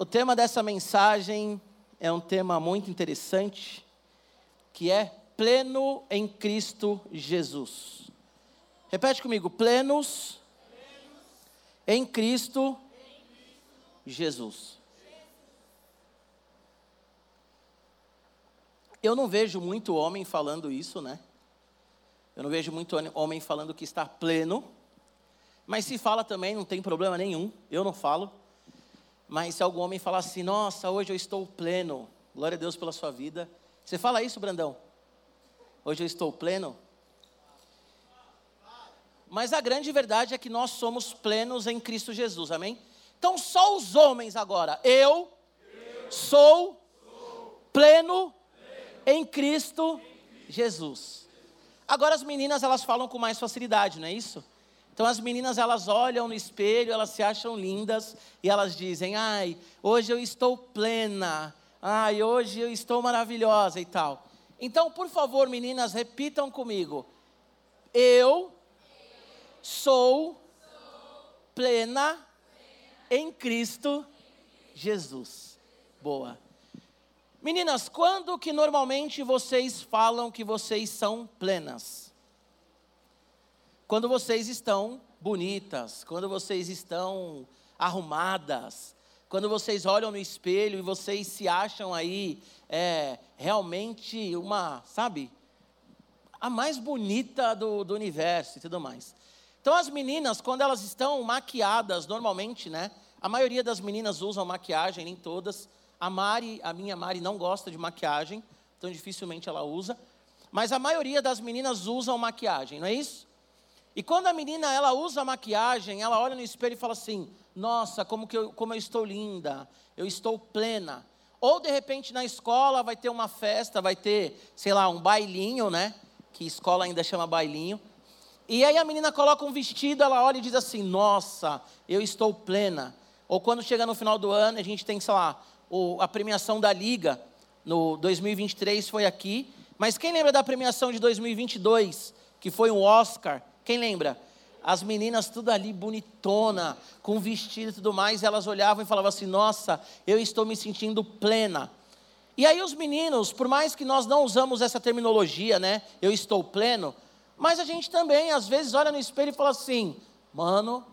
O tema dessa mensagem é um tema muito interessante, que é pleno em Cristo Jesus. Repete comigo, plenos, em Cristo, Jesus. Eu não vejo muito homem falando isso, né? Eu não vejo muito homem falando que está pleno. Mas se fala também, não tem problema nenhum. Eu não falo. Mas se algum homem falar assim, nossa, hoje eu estou pleno, glória a Deus pela sua vida. Você fala isso, Brandão? Hoje eu estou pleno? Mas a grande verdade é que nós somos plenos em Cristo Jesus, amém? Então só os homens agora. Eu, eu sou, sou pleno, pleno em Cristo Jesus. Agora as meninas elas falam com mais facilidade, não é isso? Então as meninas elas olham no espelho, elas se acham lindas e elas dizem: "Ai, hoje eu estou plena. Ai, hoje eu estou maravilhosa" e tal. Então, por favor, meninas, repitam comigo. Eu sou plena em Cristo Jesus. Boa. Meninas, quando que normalmente vocês falam que vocês são plenas? Quando vocês estão bonitas, quando vocês estão arrumadas, quando vocês olham no espelho e vocês se acham aí é, realmente uma, sabe, a mais bonita do, do universo e tudo mais. Então as meninas, quando elas estão maquiadas, normalmente, né? A maioria das meninas usam maquiagem, nem todas. A Mari, a minha Mari, não gosta de maquiagem, então dificilmente ela usa. Mas a maioria das meninas usam maquiagem, não é isso? E quando a menina ela usa maquiagem, ela olha no espelho e fala assim: Nossa, como, que eu, como eu estou linda, eu estou plena. Ou de repente na escola vai ter uma festa, vai ter, sei lá, um bailinho, né? Que escola ainda chama bailinho. E aí a menina coloca um vestido, ela olha e diz assim: Nossa, eu estou plena. Ou quando chega no final do ano, a gente tem, sei lá, a premiação da Liga, no 2023 foi aqui. Mas quem lembra da premiação de 2022, que foi um Oscar? Quem lembra? As meninas tudo ali bonitona, com vestido e tudo mais, elas olhavam e falavam assim: "Nossa, eu estou me sentindo plena". E aí os meninos, por mais que nós não usamos essa terminologia, né? Eu estou pleno, mas a gente também às vezes olha no espelho e fala assim: "Mano,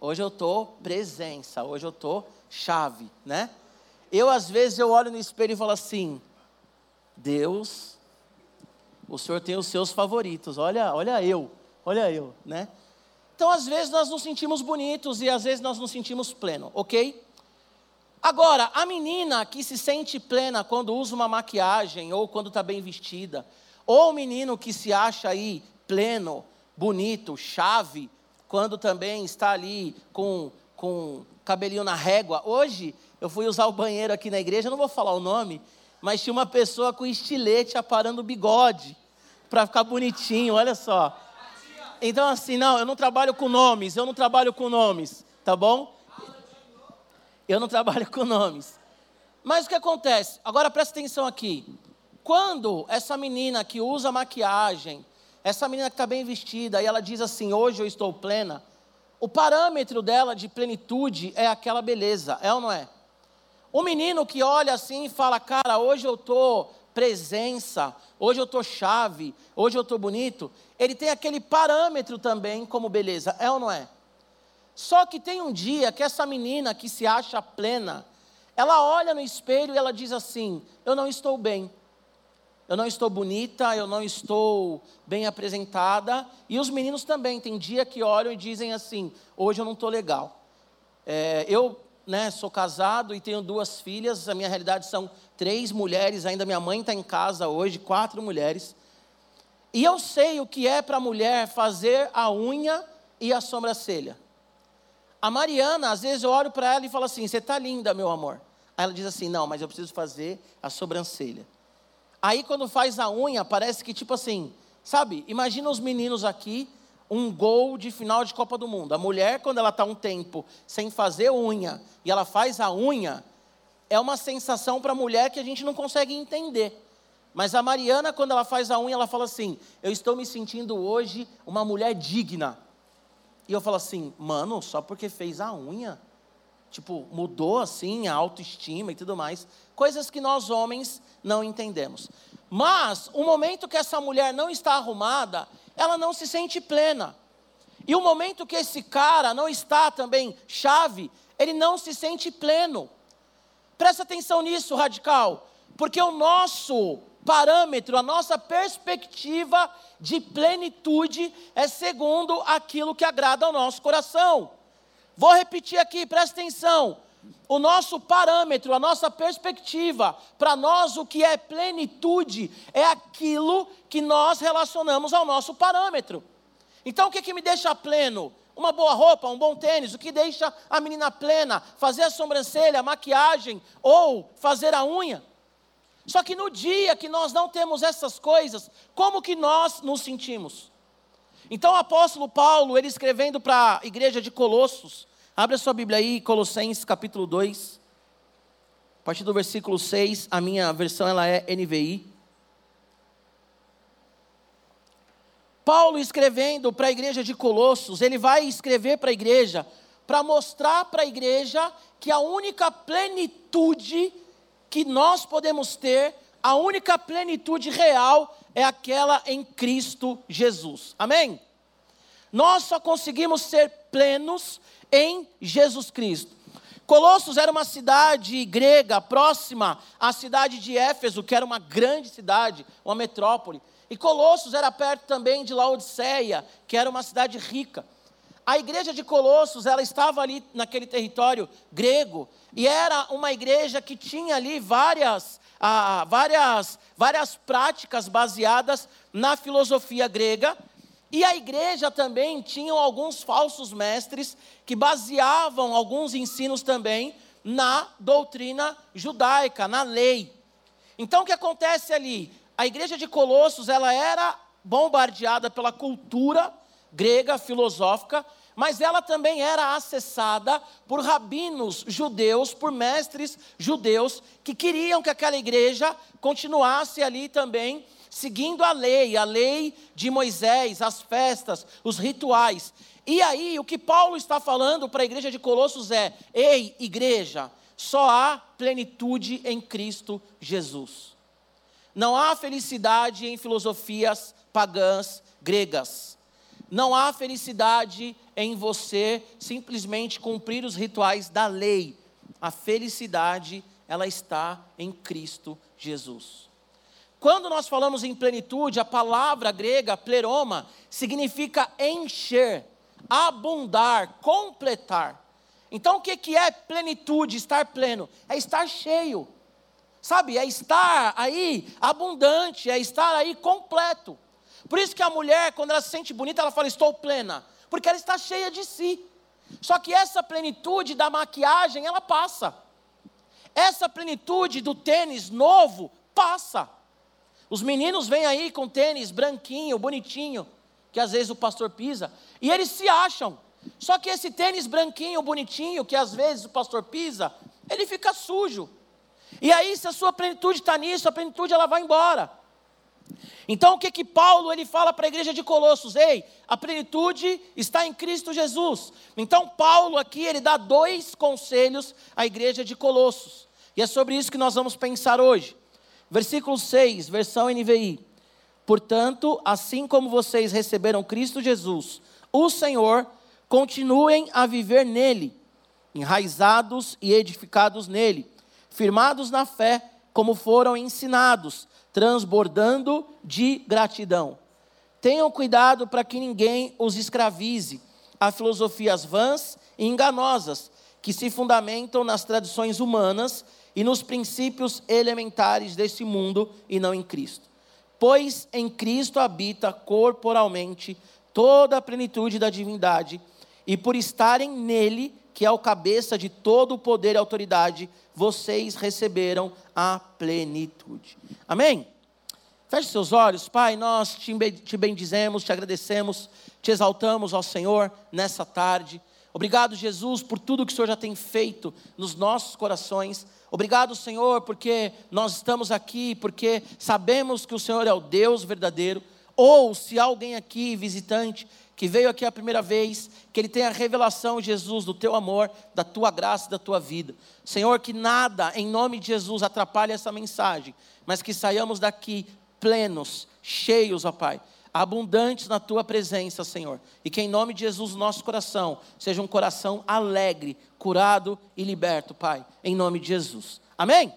hoje eu tô presença, hoje eu tô chave", né? Eu às vezes eu olho no espelho e falo assim: Deus, o Senhor tem os seus favoritos. Olha, olha eu. Olha eu, né? Então, às vezes, nós nos sentimos bonitos e às vezes nós nos sentimos pleno, ok? Agora, a menina que se sente plena quando usa uma maquiagem ou quando está bem vestida, ou o menino que se acha aí pleno, bonito, chave, quando também está ali com, com cabelinho na régua. Hoje, eu fui usar o banheiro aqui na igreja, não vou falar o nome, mas tinha uma pessoa com estilete aparando o bigode, para ficar bonitinho, olha só. Então, assim, não, eu não trabalho com nomes, eu não trabalho com nomes, tá bom? Eu não trabalho com nomes. Mas o que acontece? Agora presta atenção aqui. Quando essa menina que usa maquiagem, essa menina que está bem vestida, e ela diz assim: Hoje eu estou plena, o parâmetro dela de plenitude é aquela beleza, é ou não é? O menino que olha assim e fala: Cara, hoje eu estou presença, hoje eu estou chave, hoje eu estou bonito, ele tem aquele parâmetro também como beleza, é ou não é? Só que tem um dia que essa menina que se acha plena, ela olha no espelho e ela diz assim: Eu não estou bem, eu não estou bonita, eu não estou bem apresentada. E os meninos também, tem dia que olham e dizem assim: Hoje eu não estou legal. É, eu né, sou casado e tenho duas filhas, a minha realidade são três mulheres, ainda minha mãe está em casa hoje, quatro mulheres. E eu sei o que é para a mulher fazer a unha e a sobrancelha. A Mariana, às vezes eu olho para ela e falo assim: Você está linda, meu amor. Aí ela diz assim: Não, mas eu preciso fazer a sobrancelha. Aí quando faz a unha, parece que tipo assim, sabe? Imagina os meninos aqui um gol de final de Copa do Mundo. A mulher, quando ela está um tempo sem fazer unha e ela faz a unha, é uma sensação para a mulher que a gente não consegue entender. Mas a Mariana, quando ela faz a unha, ela fala assim: Eu estou me sentindo hoje uma mulher digna. E eu falo assim: Mano, só porque fez a unha? Tipo, mudou assim a autoestima e tudo mais. Coisas que nós homens não entendemos. Mas o momento que essa mulher não está arrumada, ela não se sente plena. E o momento que esse cara não está também chave, ele não se sente pleno. Presta atenção nisso, radical, porque o nosso parâmetro, a nossa perspectiva de plenitude é segundo aquilo que agrada ao nosso coração. Vou repetir aqui, presta atenção. O nosso parâmetro, a nossa perspectiva, para nós o que é plenitude é aquilo que nós relacionamos ao nosso parâmetro. Então o que, que me deixa pleno? Uma boa roupa, um bom tênis, o que deixa a menina plena? Fazer a sobrancelha, a maquiagem ou fazer a unha. Só que no dia que nós não temos essas coisas, como que nós nos sentimos? Então o apóstolo Paulo, ele escrevendo para a igreja de Colossos, abre a sua Bíblia aí, Colossenses capítulo 2, a partir do versículo 6, a minha versão ela é NVI. Paulo escrevendo para a igreja de Colossos, ele vai escrever para a igreja para mostrar para a igreja que a única plenitude que nós podemos ter, a única plenitude real é aquela em Cristo Jesus. Amém? Nós só conseguimos ser plenos em Jesus Cristo. Colossos era uma cidade grega próxima à cidade de Éfeso, que era uma grande cidade, uma metrópole. E Colossos era perto também de Laodiceia, que era uma cidade rica. A igreja de Colossos, ela estava ali naquele território grego, e era uma igreja que tinha ali várias, ah, várias, várias práticas baseadas na filosofia grega, e a igreja também tinha alguns falsos mestres que baseavam alguns ensinos também na doutrina judaica, na lei. Então o que acontece ali? a igreja de Colossos, ela era bombardeada pela cultura grega filosófica, mas ela também era acessada por rabinos judeus, por mestres judeus que queriam que aquela igreja continuasse ali também seguindo a lei, a lei de Moisés, as festas, os rituais. E aí, o que Paulo está falando para a igreja de Colossos é: ei, igreja, só há plenitude em Cristo Jesus. Não há felicidade em filosofias pagãs gregas. Não há felicidade em você simplesmente cumprir os rituais da lei. A felicidade, ela está em Cristo Jesus. Quando nós falamos em plenitude, a palavra grega pleroma significa encher, abundar, completar. Então o que é plenitude, estar pleno? É estar cheio sabe, é estar aí abundante, é estar aí completo. Por isso que a mulher, quando ela se sente bonita, ela fala: Estou plena, porque ela está cheia de si. Só que essa plenitude da maquiagem, ela passa. Essa plenitude do tênis novo passa. Os meninos vêm aí com tênis branquinho, bonitinho, que às vezes o pastor pisa, e eles se acham. Só que esse tênis branquinho, bonitinho, que às vezes o pastor pisa, ele fica sujo. E aí, se a sua plenitude está nisso, a plenitude ela vai embora. Então, o que que Paulo ele fala para a igreja de Colossos? Ei, a plenitude está em Cristo Jesus. Então, Paulo aqui ele dá dois conselhos à igreja de Colossos. E é sobre isso que nós vamos pensar hoje. Versículo 6, versão NVI. Portanto, assim como vocês receberam Cristo Jesus, o Senhor, continuem a viver nele, enraizados e edificados nele firmados na fé, como foram ensinados, transbordando de gratidão. Tenham cuidado para que ninguém os escravize a filosofias vãs e enganosas, que se fundamentam nas tradições humanas e nos princípios elementares desse mundo e não em Cristo. Pois em Cristo habita corporalmente toda a plenitude da divindade, e por estarem nele, que é o cabeça de todo o poder e autoridade, vocês receberam a plenitude. Amém? Feche seus olhos, Pai, nós te bendizemos, te agradecemos, te exaltamos ao Senhor nessa tarde. Obrigado, Jesus, por tudo que o Senhor já tem feito nos nossos corações. Obrigado, Senhor, porque nós estamos aqui, porque sabemos que o Senhor é o Deus verdadeiro. Ou se alguém aqui, visitante, que veio aqui a primeira vez, que ele tenha a revelação, Jesus, do teu amor, da tua graça, da tua vida. Senhor, que nada, em nome de Jesus, atrapalhe essa mensagem, mas que saiamos daqui plenos, cheios, ó Pai, abundantes na tua presença, Senhor. E que em nome de Jesus, nosso coração seja um coração alegre, curado e liberto, Pai, em nome de Jesus. Amém?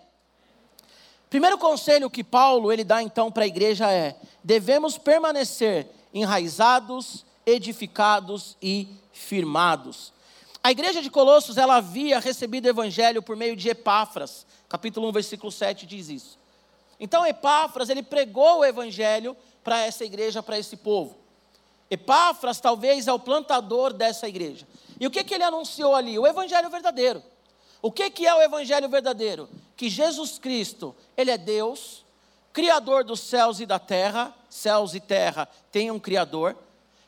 Primeiro conselho que Paulo ele dá então para a igreja é: devemos permanecer enraizados edificados e firmados. A igreja de Colossos, ela havia recebido o evangelho por meio de Epáfras. Capítulo 1, versículo 7 diz isso. Então Epáfras, ele pregou o evangelho para essa igreja, para esse povo. Epáfras talvez é o plantador dessa igreja. E o que, que ele anunciou ali? O evangelho verdadeiro. O que, que é o evangelho verdadeiro? Que Jesus Cristo, ele é Deus, criador dos céus e da terra, céus e terra têm um criador.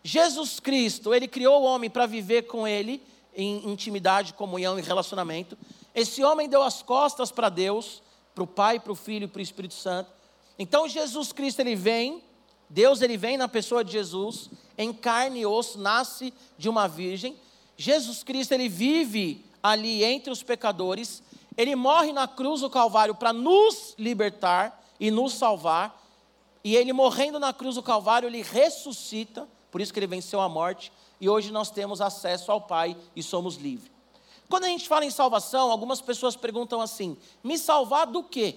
Jesus Cristo, ele criou o homem para viver com ele em intimidade, comunhão e relacionamento. Esse homem deu as costas para Deus, para o Pai, para o Filho e para o Espírito Santo. Então Jesus Cristo ele vem, Deus ele vem na pessoa de Jesus, em carne e osso, nasce de uma virgem. Jesus Cristo ele vive ali entre os pecadores, ele morre na cruz do Calvário para nos libertar e nos salvar. E ele morrendo na cruz do Calvário, ele ressuscita por isso que ele venceu a morte e hoje nós temos acesso ao Pai e somos livres. Quando a gente fala em salvação, algumas pessoas perguntam assim: me salvar do quê?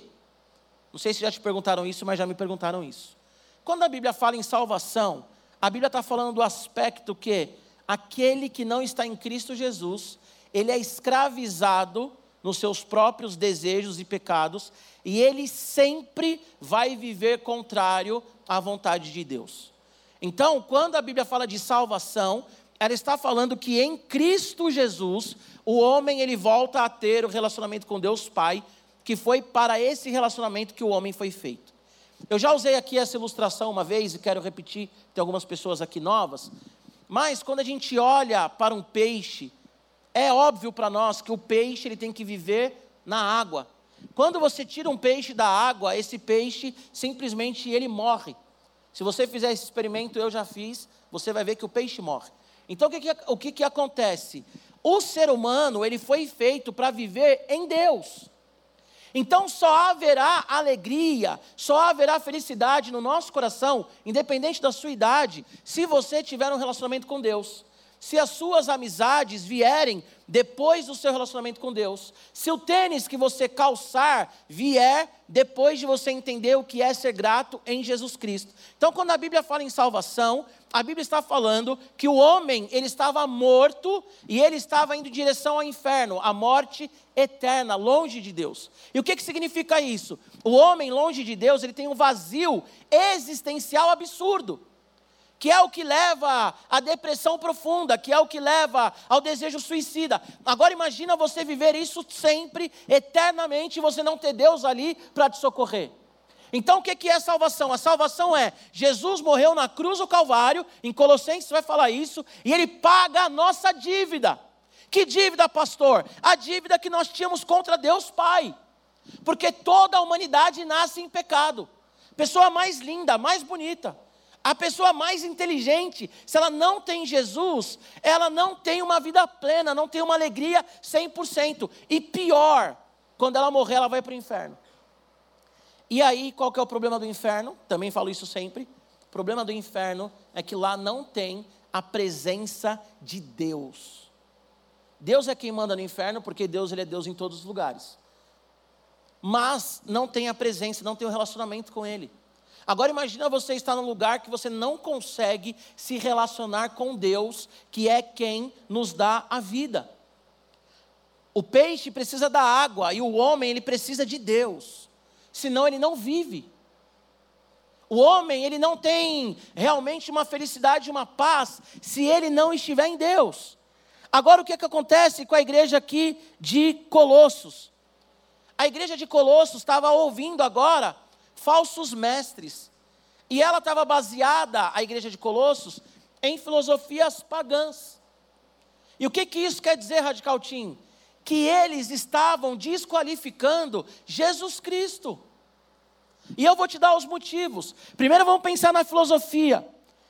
Não sei se já te perguntaram isso, mas já me perguntaram isso. Quando a Bíblia fala em salvação, a Bíblia está falando do aspecto que aquele que não está em Cristo Jesus, ele é escravizado nos seus próprios desejos e pecados, e ele sempre vai viver contrário à vontade de Deus. Então, quando a Bíblia fala de salvação, ela está falando que em Cristo Jesus, o homem ele volta a ter o relacionamento com Deus Pai, que foi para esse relacionamento que o homem foi feito. Eu já usei aqui essa ilustração uma vez e quero repetir, tem algumas pessoas aqui novas. Mas quando a gente olha para um peixe, é óbvio para nós que o peixe ele tem que viver na água. Quando você tira um peixe da água, esse peixe simplesmente ele morre. Se você fizer esse experimento, eu já fiz, você vai ver que o peixe morre. Então o que, que, o que, que acontece? O ser humano, ele foi feito para viver em Deus. Então só haverá alegria, só haverá felicidade no nosso coração, independente da sua idade, se você tiver um relacionamento com Deus se as suas amizades vierem depois do seu relacionamento com Deus, se o tênis que você calçar vier depois de você entender o que é ser grato em Jesus Cristo. Então, quando a Bíblia fala em salvação, a Bíblia está falando que o homem, ele estava morto e ele estava indo em direção ao inferno, à morte eterna, longe de Deus. E o que, que significa isso? O homem longe de Deus, ele tem um vazio existencial absurdo que é o que leva à depressão profunda, que é o que leva ao desejo suicida. Agora imagina você viver isso sempre, eternamente, e você não ter Deus ali para te socorrer. Então o que é salvação? A salvação é Jesus morreu na cruz do Calvário, em Colossenses vai falar isso, e ele paga a nossa dívida. Que dívida, pastor? A dívida que nós tínhamos contra Deus Pai. Porque toda a humanidade nasce em pecado. Pessoa mais linda, mais bonita, a pessoa mais inteligente, se ela não tem Jesus, ela não tem uma vida plena, não tem uma alegria 100%. E pior, quando ela morrer, ela vai para o inferno. E aí, qual que é o problema do inferno? Também falo isso sempre. O problema do inferno é que lá não tem a presença de Deus. Deus é quem manda no inferno, porque Deus ele é Deus em todos os lugares. Mas não tem a presença, não tem o um relacionamento com Ele. Agora imagina você estar num lugar que você não consegue se relacionar com Deus, que é quem nos dá a vida. O peixe precisa da água e o homem ele precisa de Deus. Senão ele não vive. O homem ele não tem realmente uma felicidade, uma paz, se ele não estiver em Deus. Agora o que, é que acontece com a igreja aqui de Colossos? A igreja de Colossos estava ouvindo agora falsos mestres. E ela estava baseada, a igreja de Colossos, em filosofias pagãs. E o que, que isso quer dizer, Radical Team? Que eles estavam desqualificando Jesus Cristo. E eu vou te dar os motivos. Primeiro vamos pensar na filosofia.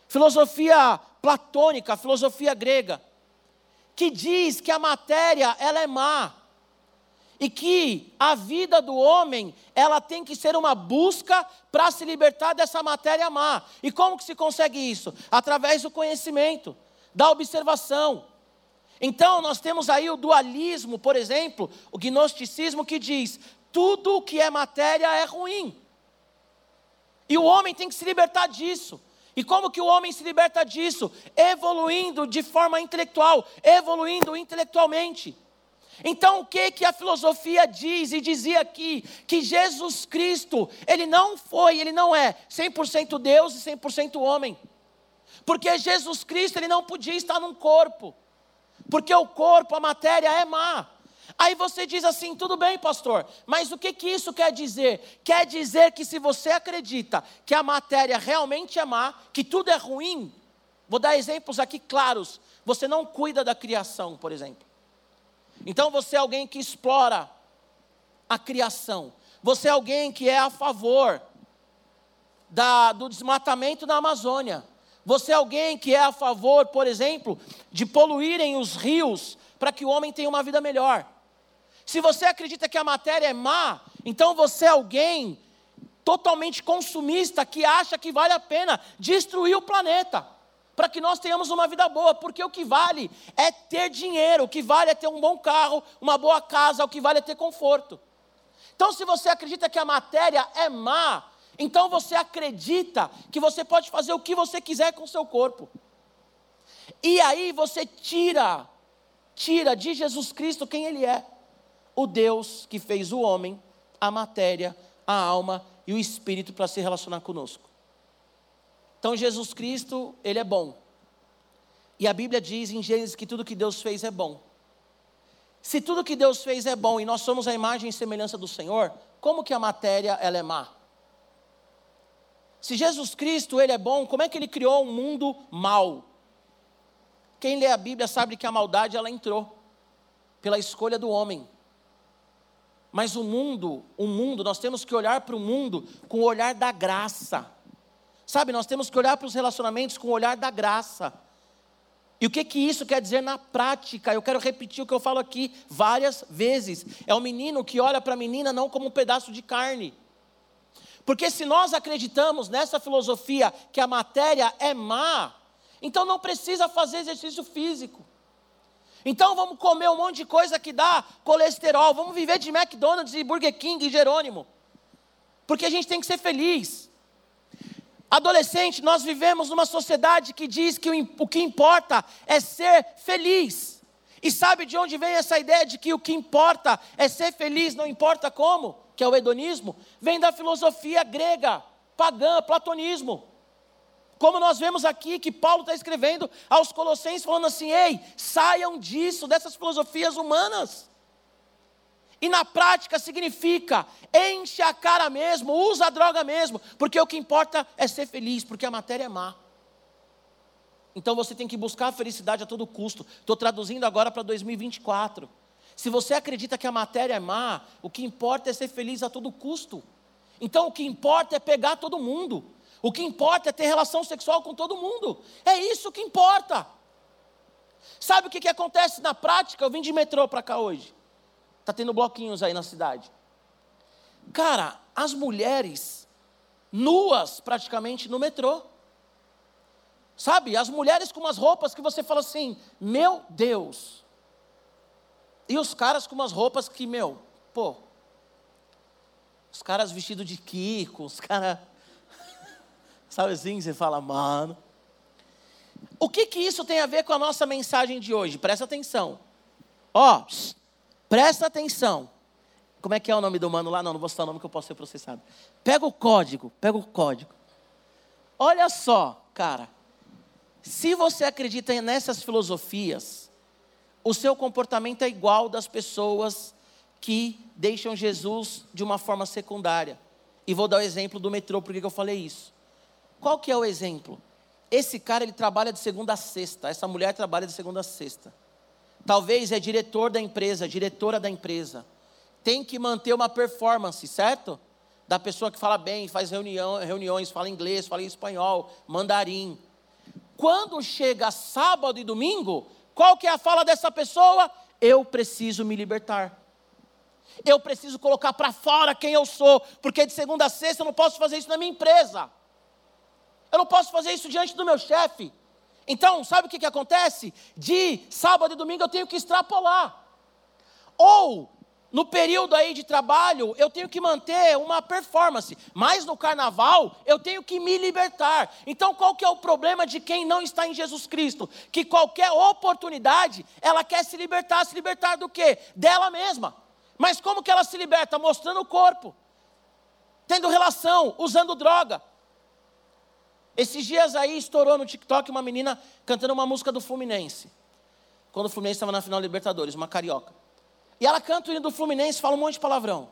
Filosofia platônica, filosofia grega, que diz que a matéria ela é má e que a vida do homem, ela tem que ser uma busca para se libertar dessa matéria má. E como que se consegue isso? Através do conhecimento, da observação. Então, nós temos aí o dualismo, por exemplo, o gnosticismo que diz: tudo o que é matéria é ruim. E o homem tem que se libertar disso. E como que o homem se liberta disso? Evoluindo de forma intelectual, evoluindo intelectualmente. Então, o que que a filosofia diz e dizia aqui? Que Jesus Cristo, ele não foi, ele não é 100% Deus e 100% homem. Porque Jesus Cristo, ele não podia estar num corpo. Porque o corpo, a matéria é má. Aí você diz assim, tudo bem, pastor, mas o que, que isso quer dizer? Quer dizer que se você acredita que a matéria realmente é má, que tudo é ruim, vou dar exemplos aqui claros. Você não cuida da criação, por exemplo. Então você é alguém que explora a criação. Você é alguém que é a favor da, do desmatamento na Amazônia. Você é alguém que é a favor, por exemplo, de poluírem os rios para que o homem tenha uma vida melhor. Se você acredita que a matéria é má, então você é alguém totalmente consumista que acha que vale a pena destruir o planeta para que nós tenhamos uma vida boa, porque o que vale é ter dinheiro, o que vale é ter um bom carro, uma boa casa, o que vale é ter conforto. Então, se você acredita que a matéria é má, então você acredita que você pode fazer o que você quiser com o seu corpo. E aí você tira, tira de Jesus Cristo quem Ele é: o Deus que fez o homem, a matéria, a alma e o espírito para se relacionar conosco. Então Jesus Cristo, ele é bom. E a Bíblia diz em Gênesis que tudo que Deus fez é bom. Se tudo que Deus fez é bom e nós somos a imagem e semelhança do Senhor, como que a matéria ela é má? Se Jesus Cristo ele é bom, como é que ele criou um mundo mau? Quem lê a Bíblia sabe que a maldade ela entrou pela escolha do homem. Mas o mundo, o mundo, nós temos que olhar para o mundo com o olhar da graça. Sabe, nós temos que olhar para os relacionamentos com o olhar da graça. E o que, que isso quer dizer na prática? Eu quero repetir o que eu falo aqui várias vezes. É o menino que olha para a menina não como um pedaço de carne. Porque se nós acreditamos nessa filosofia que a matéria é má, então não precisa fazer exercício físico. Então vamos comer um monte de coisa que dá colesterol, vamos viver de McDonald's e Burger King e Jerônimo. Porque a gente tem que ser feliz. Adolescente, nós vivemos numa sociedade que diz que o, que importa é ser feliz. E sabe de onde vem essa ideia de que o que importa é ser feliz, não importa como? Que é o hedonismo? Vem da filosofia grega, pagã, platonismo. Como nós vemos aqui que Paulo está escrevendo aos Colossenses, falando assim: ei, saiam disso, dessas filosofias humanas. E na prática significa enche a cara mesmo, usa a droga mesmo, porque o que importa é ser feliz, porque a matéria é má. Então você tem que buscar a felicidade a todo custo. Estou traduzindo agora para 2024. Se você acredita que a matéria é má, o que importa é ser feliz a todo custo. Então o que importa é pegar todo mundo. O que importa é ter relação sexual com todo mundo. É isso que importa. Sabe o que, que acontece na prática? Eu vim de metrô para cá hoje. Está tendo bloquinhos aí na cidade. Cara, as mulheres nuas praticamente no metrô. Sabe, as mulheres com umas roupas que você fala assim, meu Deus. E os caras com umas roupas que, meu, pô. Os caras vestidos de Kiko, os caras. Sabe assim, você fala, mano. O que que isso tem a ver com a nossa mensagem de hoje? Presta atenção. Ó, Presta atenção. Como é que é o nome do mano lá? Não, não vou citar o nome que eu posso ser processado. Pega o código, pega o código. Olha só, cara. Se você acredita nessas filosofias, o seu comportamento é igual das pessoas que deixam Jesus de uma forma secundária. E vou dar o exemplo do metrô, por que eu falei isso? Qual que é o exemplo? Esse cara ele trabalha de segunda a sexta, essa mulher trabalha de segunda a sexta. Talvez é diretor da empresa, diretora da empresa. Tem que manter uma performance, certo? Da pessoa que fala bem, faz reunião, reuniões, fala inglês, fala espanhol, mandarim. quando chega sábado e domingo, qual que é a fala dessa pessoa? Eu preciso me libertar. Eu preciso colocar para fora quem eu sou, porque de segunda a sexta eu não posso fazer isso na minha empresa. Eu não posso fazer isso diante do meu chefe. Então, sabe o que, que acontece? De sábado e domingo eu tenho que extrapolar. Ou, no período aí de trabalho, eu tenho que manter uma performance. Mas no carnaval, eu tenho que me libertar. Então, qual que é o problema de quem não está em Jesus Cristo? Que qualquer oportunidade, ela quer se libertar. Se libertar do quê? Dela mesma. Mas como que ela se liberta? Mostrando o corpo. Tendo relação, usando droga. Esses dias aí estourou no TikTok uma menina cantando uma música do Fluminense. Quando o Fluminense estava na final da Libertadores, uma carioca. E ela canta o hino do Fluminense, fala um monte de palavrão.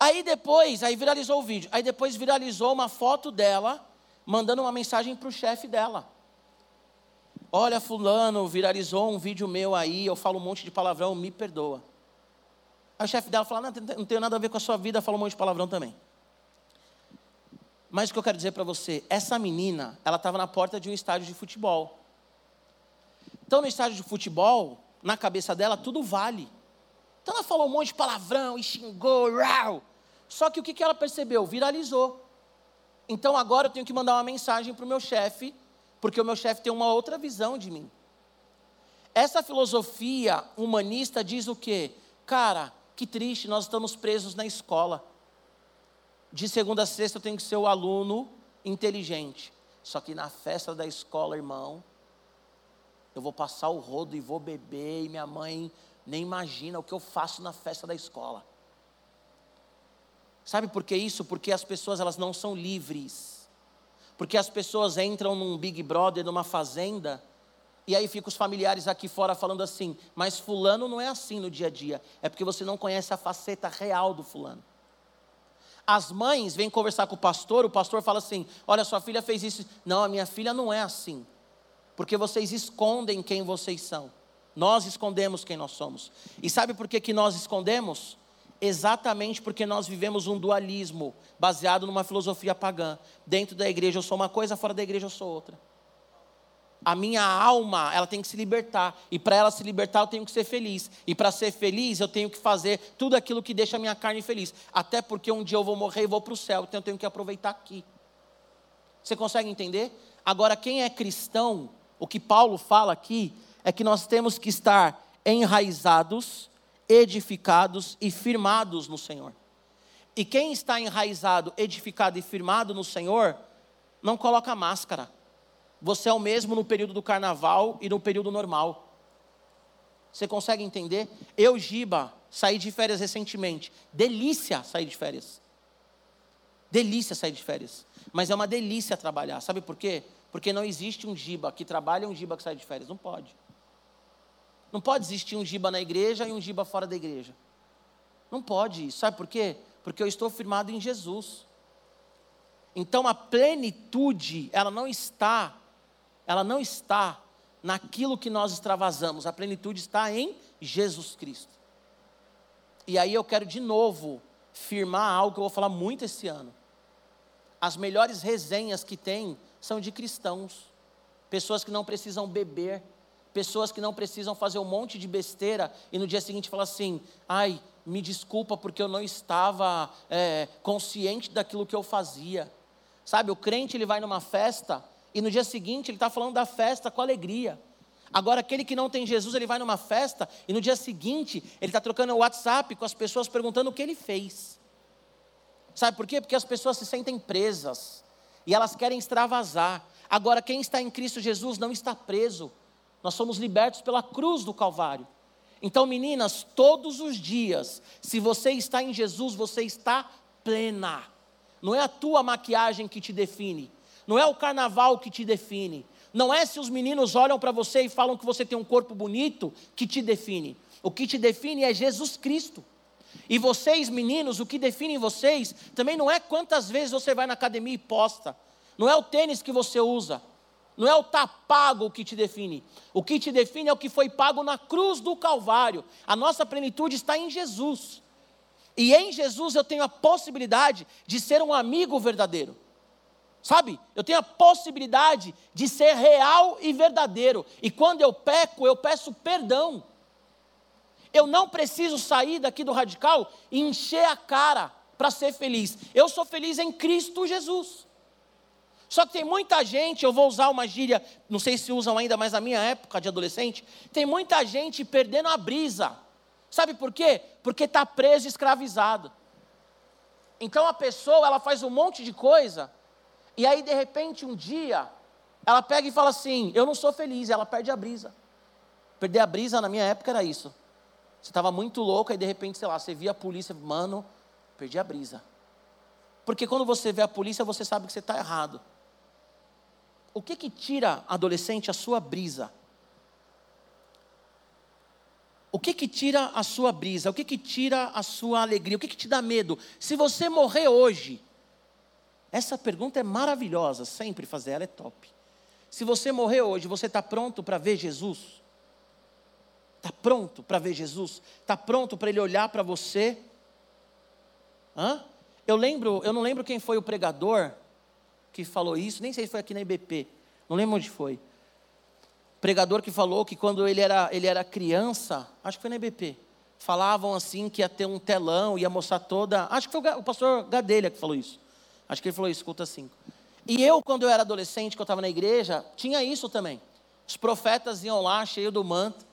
Aí depois, aí viralizou o vídeo. Aí depois viralizou uma foto dela mandando uma mensagem para o chefe dela. Olha, fulano, viralizou um vídeo meu aí, eu falo um monte de palavrão, me perdoa. Aí o chefe dela fala, não, não tem nada a ver com a sua vida, fala um monte de palavrão também. Mas o que eu quero dizer para você, essa menina, ela estava na porta de um estádio de futebol. Então, no estádio de futebol, na cabeça dela, tudo vale. Então, ela falou um monte de palavrão e xingou, rau. Só que o que, ela percebeu? Viralizou. Então, agora eu tenho que mandar uma mensagem para o meu chefe, porque o meu chefe tem uma outra visão de mim. Essa filosofia humanista diz o quê? Cara, que triste, nós estamos presos na escola de segunda a sexta eu tenho que ser o aluno inteligente. Só que na festa da escola, irmão, eu vou passar o rodo e vou beber, e minha mãe nem imagina o que eu faço na festa da escola. Sabe por que isso? Porque as pessoas elas não são livres. Porque as pessoas entram num Big Brother, numa fazenda, e aí ficam os familiares aqui fora falando assim: "Mas fulano não é assim no dia a dia". É porque você não conhece a faceta real do fulano. As mães vêm conversar com o pastor, o pastor fala assim: Olha, sua filha fez isso. Não, a minha filha não é assim. Porque vocês escondem quem vocês são. Nós escondemos quem nós somos. E sabe por que, que nós escondemos? Exatamente porque nós vivemos um dualismo baseado numa filosofia pagã. Dentro da igreja eu sou uma coisa, fora da igreja eu sou outra a minha alma, ela tem que se libertar. E para ela se libertar, eu tenho que ser feliz. E para ser feliz, eu tenho que fazer tudo aquilo que deixa a minha carne feliz. Até porque um dia eu vou morrer e vou para o céu, então eu tenho que aproveitar aqui. Você consegue entender? Agora, quem é cristão, o que Paulo fala aqui, é que nós temos que estar enraizados, edificados e firmados no Senhor. E quem está enraizado, edificado e firmado no Senhor, não coloca máscara você é o mesmo no período do carnaval e no período normal. Você consegue entender? Eu, Giba, saí de férias recentemente. Delícia sair de férias. Delícia sair de férias. Mas é uma delícia trabalhar. Sabe por quê? Porque não existe um Giba que trabalha e um Giba que sai de férias. Não pode. Não pode existir um Giba na igreja e um Giba fora da igreja. Não pode. Sabe por quê? Porque eu estou firmado em Jesus. Então a plenitude, ela não está ela não está naquilo que nós extravasamos, a plenitude está em Jesus Cristo. E aí eu quero de novo firmar algo que eu vou falar muito esse ano. As melhores resenhas que tem são de cristãos, pessoas que não precisam beber, pessoas que não precisam fazer um monte de besteira e no dia seguinte falar assim: ai, me desculpa porque eu não estava é, consciente daquilo que eu fazia. Sabe, o crente ele vai numa festa e no dia seguinte ele está falando da festa com alegria. Agora, aquele que não tem Jesus, ele vai numa festa e no dia seguinte ele está trocando WhatsApp com as pessoas perguntando o que ele fez. Sabe por quê? Porque as pessoas se sentem presas e elas querem extravasar. Agora, quem está em Cristo Jesus não está preso. Nós somos libertos pela cruz do Calvário. Então, meninas, todos os dias, se você está em Jesus, você está plena. Não é a tua maquiagem que te define, não é o carnaval que te define. Não é se os meninos olham para você e falam que você tem um corpo bonito que te define. O que te define é Jesus Cristo. E vocês, meninos, o que define vocês também não é quantas vezes você vai na academia e posta. Não é o tênis que você usa. Não é o tá pago que te define. O que te define é o que foi pago na cruz do Calvário. A nossa plenitude está em Jesus. E em Jesus eu tenho a possibilidade de ser um amigo verdadeiro. Sabe? Eu tenho a possibilidade de ser real e verdadeiro. E quando eu peco, eu peço perdão. Eu não preciso sair daqui do radical e encher a cara para ser feliz. Eu sou feliz em Cristo Jesus. Só que tem muita gente, eu vou usar uma gíria, não sei se usam ainda, mas na minha época de adolescente, tem muita gente perdendo a brisa. Sabe por quê? Porque está preso escravizado. Então a pessoa, ela faz um monte de coisa e aí, de repente, um dia, ela pega e fala assim: Eu não sou feliz, ela perde a brisa. Perder a brisa na minha época era isso. Você estava muito louco, e de repente, sei lá, você via a polícia, mano, perdi a brisa. Porque quando você vê a polícia, você sabe que você está errado. O que que tira, adolescente, a sua brisa? O que que tira a sua brisa? O que que tira a sua alegria? O que que te dá medo? Se você morrer hoje, essa pergunta é maravilhosa, sempre fazer ela é top. Se você morrer hoje, você está pronto para ver Jesus? Está pronto para ver Jesus? Está pronto para Ele olhar para você? Hã? Eu lembro, eu não lembro quem foi o pregador que falou isso, nem sei se foi aqui na IBP, não lembro onde foi. Pregador que falou que quando ele era, ele era criança, acho que foi na IBP, falavam assim que ia ter um telão, ia mostrar toda. Acho que foi o pastor Gadelha que falou isso. Acho que ele falou isso, escuta cinco. E eu, quando eu era adolescente, que eu estava na igreja, tinha isso também. Os profetas iam lá, cheio do manto,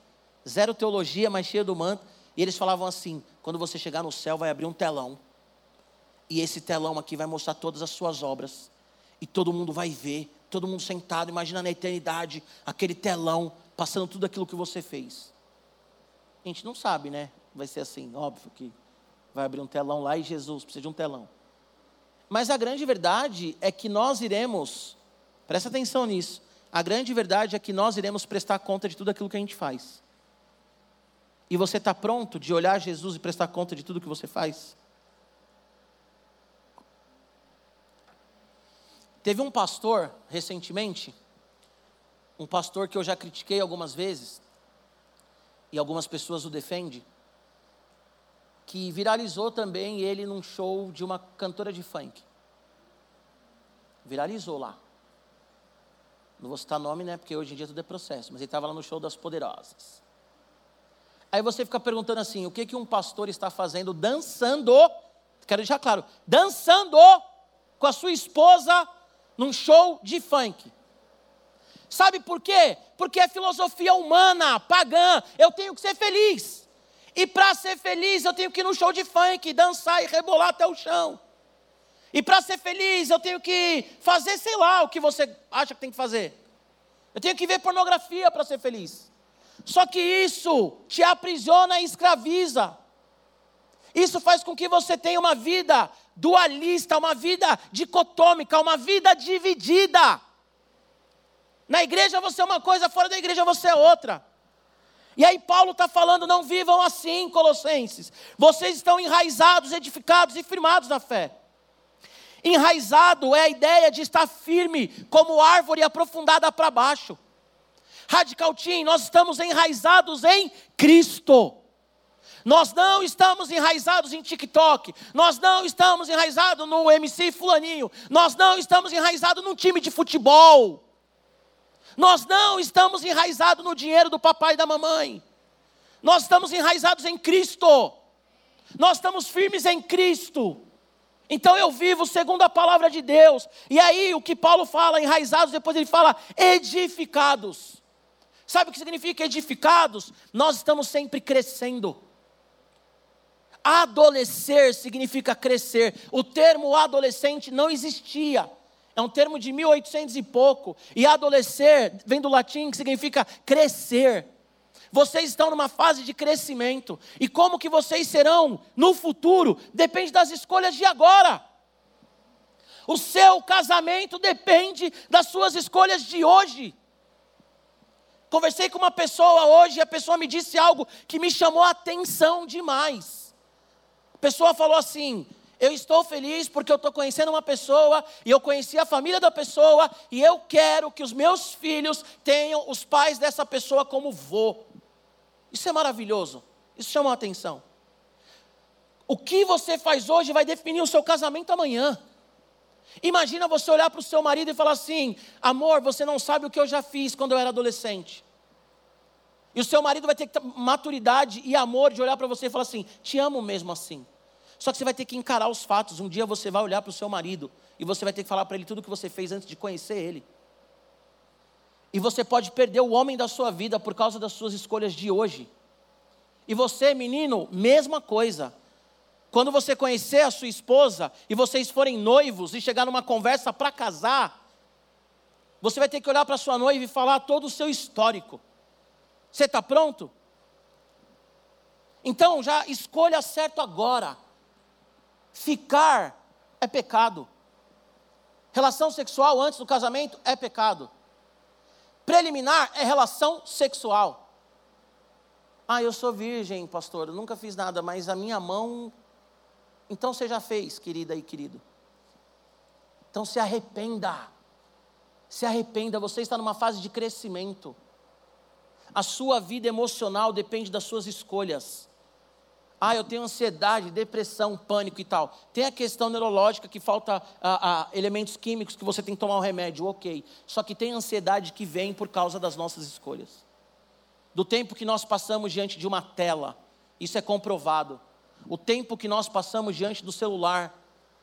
zero teologia, mas cheio do manto, e eles falavam assim: quando você chegar no céu, vai abrir um telão, e esse telão aqui vai mostrar todas as suas obras, e todo mundo vai ver, todo mundo sentado, imagina na eternidade, aquele telão, passando tudo aquilo que você fez. A gente não sabe, né? Vai ser assim, óbvio que vai abrir um telão lá e Jesus precisa de um telão. Mas a grande verdade é que nós iremos, presta atenção nisso, a grande verdade é que nós iremos prestar conta de tudo aquilo que a gente faz. E você está pronto de olhar Jesus e prestar conta de tudo que você faz? Teve um pastor, recentemente, um pastor que eu já critiquei algumas vezes, e algumas pessoas o defendem, que viralizou também ele num show de uma cantora de funk. Viralizou lá. Não vou citar nome, né? Porque hoje em dia tudo é processo. Mas ele estava lá no show das poderosas. Aí você fica perguntando assim: o que, que um pastor está fazendo dançando? Quero deixar claro: dançando com a sua esposa num show de funk. Sabe por quê? Porque é filosofia humana, pagã. Eu tenho que ser feliz. E para ser feliz, eu tenho que ir no show de funk, dançar e rebolar até o chão. E para ser feliz, eu tenho que fazer, sei lá, o que você acha que tem que fazer. Eu tenho que ver pornografia para ser feliz. Só que isso te aprisiona e escraviza. Isso faz com que você tenha uma vida dualista, uma vida dicotômica, uma vida dividida. Na igreja você é uma coisa, fora da igreja você é outra. E aí Paulo está falando: não vivam assim, Colossenses. Vocês estão enraizados, edificados e firmados na fé. Enraizado é a ideia de estar firme, como árvore aprofundada para baixo. Radical Team, nós estamos enraizados em Cristo. Nós não estamos enraizados em TikTok, nós não estamos enraizados no MC Fulaninho, nós não estamos enraizados num time de futebol. Nós não estamos enraizados no dinheiro do papai e da mamãe. Nós estamos enraizados em Cristo. Nós estamos firmes em Cristo. Então eu vivo segundo a palavra de Deus. E aí o que Paulo fala, enraizados, depois ele fala edificados. Sabe o que significa edificados? Nós estamos sempre crescendo. Adolescer significa crescer. O termo adolescente não existia. É um termo de 1800 e pouco. E adolescer vem do latim que significa crescer. Vocês estão numa fase de crescimento. E como que vocês serão no futuro depende das escolhas de agora. O seu casamento depende das suas escolhas de hoje. Conversei com uma pessoa hoje e a pessoa me disse algo que me chamou a atenção demais. A pessoa falou assim: eu estou feliz porque eu estou conhecendo uma pessoa e eu conheci a família da pessoa e eu quero que os meus filhos tenham os pais dessa pessoa como vô. Isso é maravilhoso. Isso chama a atenção. O que você faz hoje vai definir o seu casamento amanhã. Imagina você olhar para o seu marido e falar assim: amor, você não sabe o que eu já fiz quando eu era adolescente. E o seu marido vai ter maturidade e amor de olhar para você e falar assim: te amo mesmo assim. Só que você vai ter que encarar os fatos. Um dia você vai olhar para o seu marido e você vai ter que falar para ele tudo o que você fez antes de conhecer ele. E você pode perder o homem da sua vida por causa das suas escolhas de hoje. E você, menino, mesma coisa. Quando você conhecer a sua esposa e vocês forem noivos e chegar numa conversa para casar, você vai ter que olhar para sua noiva e falar todo o seu histórico. Você está pronto? Então já escolha certo agora. Ficar é pecado. Relação sexual antes do casamento é pecado. Preliminar é relação sexual. Ah, eu sou virgem, pastor, eu nunca fiz nada, mas a minha mão. Então você já fez, querida e querido. Então se arrependa. Se arrependa, você está numa fase de crescimento. A sua vida emocional depende das suas escolhas. Ah, eu tenho ansiedade, depressão, pânico e tal. Tem a questão neurológica que falta ah, ah, elementos químicos que você tem que tomar um remédio, ok. Só que tem ansiedade que vem por causa das nossas escolhas. Do tempo que nós passamos diante de uma tela, isso é comprovado. O tempo que nós passamos diante do celular,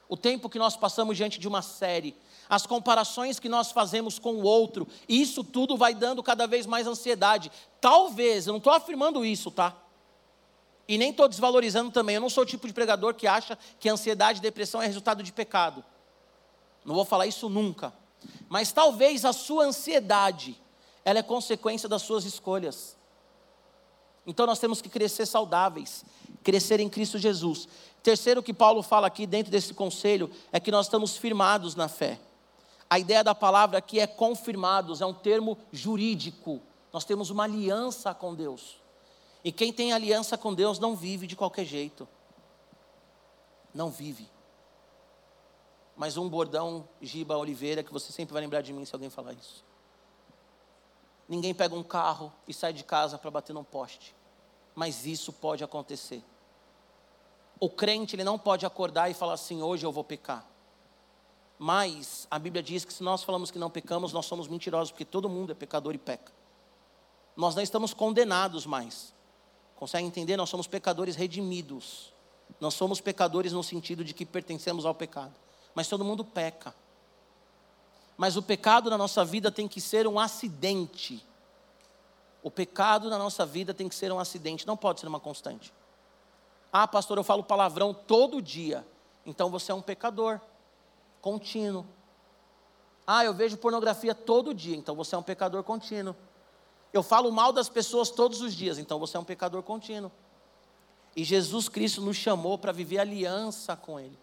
o tempo que nós passamos diante de uma série, as comparações que nós fazemos com o outro, isso tudo vai dando cada vez mais ansiedade. Talvez, eu não estou afirmando isso, tá? E nem estou desvalorizando também. Eu não sou o tipo de pregador que acha que ansiedade e depressão é resultado de pecado. Não vou falar isso nunca. Mas talvez a sua ansiedade, ela é consequência das suas escolhas. Então nós temos que crescer saudáveis, crescer em Cristo Jesus. Terceiro que Paulo fala aqui dentro desse conselho é que nós estamos firmados na fé. A ideia da palavra aqui é confirmados, é um termo jurídico. Nós temos uma aliança com Deus. E quem tem aliança com Deus não vive de qualquer jeito. Não vive. Mas um bordão Giba Oliveira que você sempre vai lembrar de mim se alguém falar isso. Ninguém pega um carro e sai de casa para bater num poste. Mas isso pode acontecer. O crente ele não pode acordar e falar assim: hoje eu vou pecar. Mas a Bíblia diz que se nós falamos que não pecamos, nós somos mentirosos, porque todo mundo é pecador e peca. Nós não estamos condenados mais. Consegue entender? Nós somos pecadores redimidos. Nós somos pecadores no sentido de que pertencemos ao pecado. Mas todo mundo peca. Mas o pecado na nossa vida tem que ser um acidente. O pecado na nossa vida tem que ser um acidente, não pode ser uma constante. Ah, pastor, eu falo palavrão todo dia. Então você é um pecador contínuo. Ah, eu vejo pornografia todo dia, então você é um pecador contínuo. Eu falo mal das pessoas todos os dias, então você é um pecador contínuo. E Jesus Cristo nos chamou para viver aliança com Ele.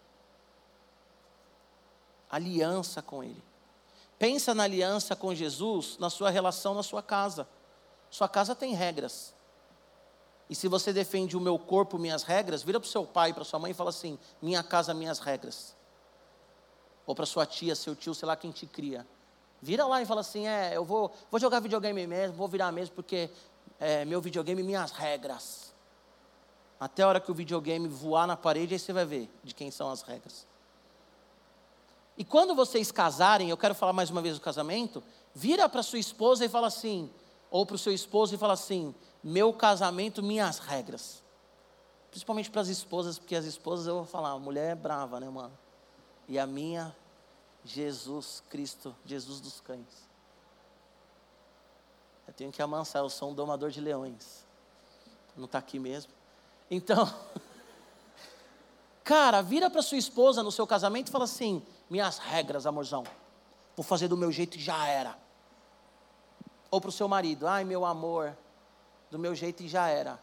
Aliança com Ele. Pensa na aliança com Jesus, na sua relação na sua casa. Sua casa tem regras. E se você defende o meu corpo, minhas regras, vira para o seu pai, para sua mãe e fala assim: minha casa, minhas regras ou para sua tia, seu tio, sei lá quem te cria. Vira lá e fala assim: é, eu vou, vou jogar videogame mesmo, vou virar mesmo, porque é, meu videogame, minhas regras. Até a hora que o videogame voar na parede, aí você vai ver de quem são as regras. E quando vocês casarem, eu quero falar mais uma vez do casamento, vira para sua esposa e fala assim, ou para o seu esposo e fala assim: meu casamento, minhas regras. Principalmente para as esposas, porque as esposas eu vou falar, a mulher é brava, né, mano? e a minha Jesus Cristo, Jesus dos cães. Eu tenho que amansar, eu sou um domador de leões. Não está aqui mesmo. Então, cara, vira para sua esposa no seu casamento e fala assim: minhas regras, amorzão. Vou fazer do meu jeito e já era. Ou para o seu marido: ai, meu amor, do meu jeito e já era.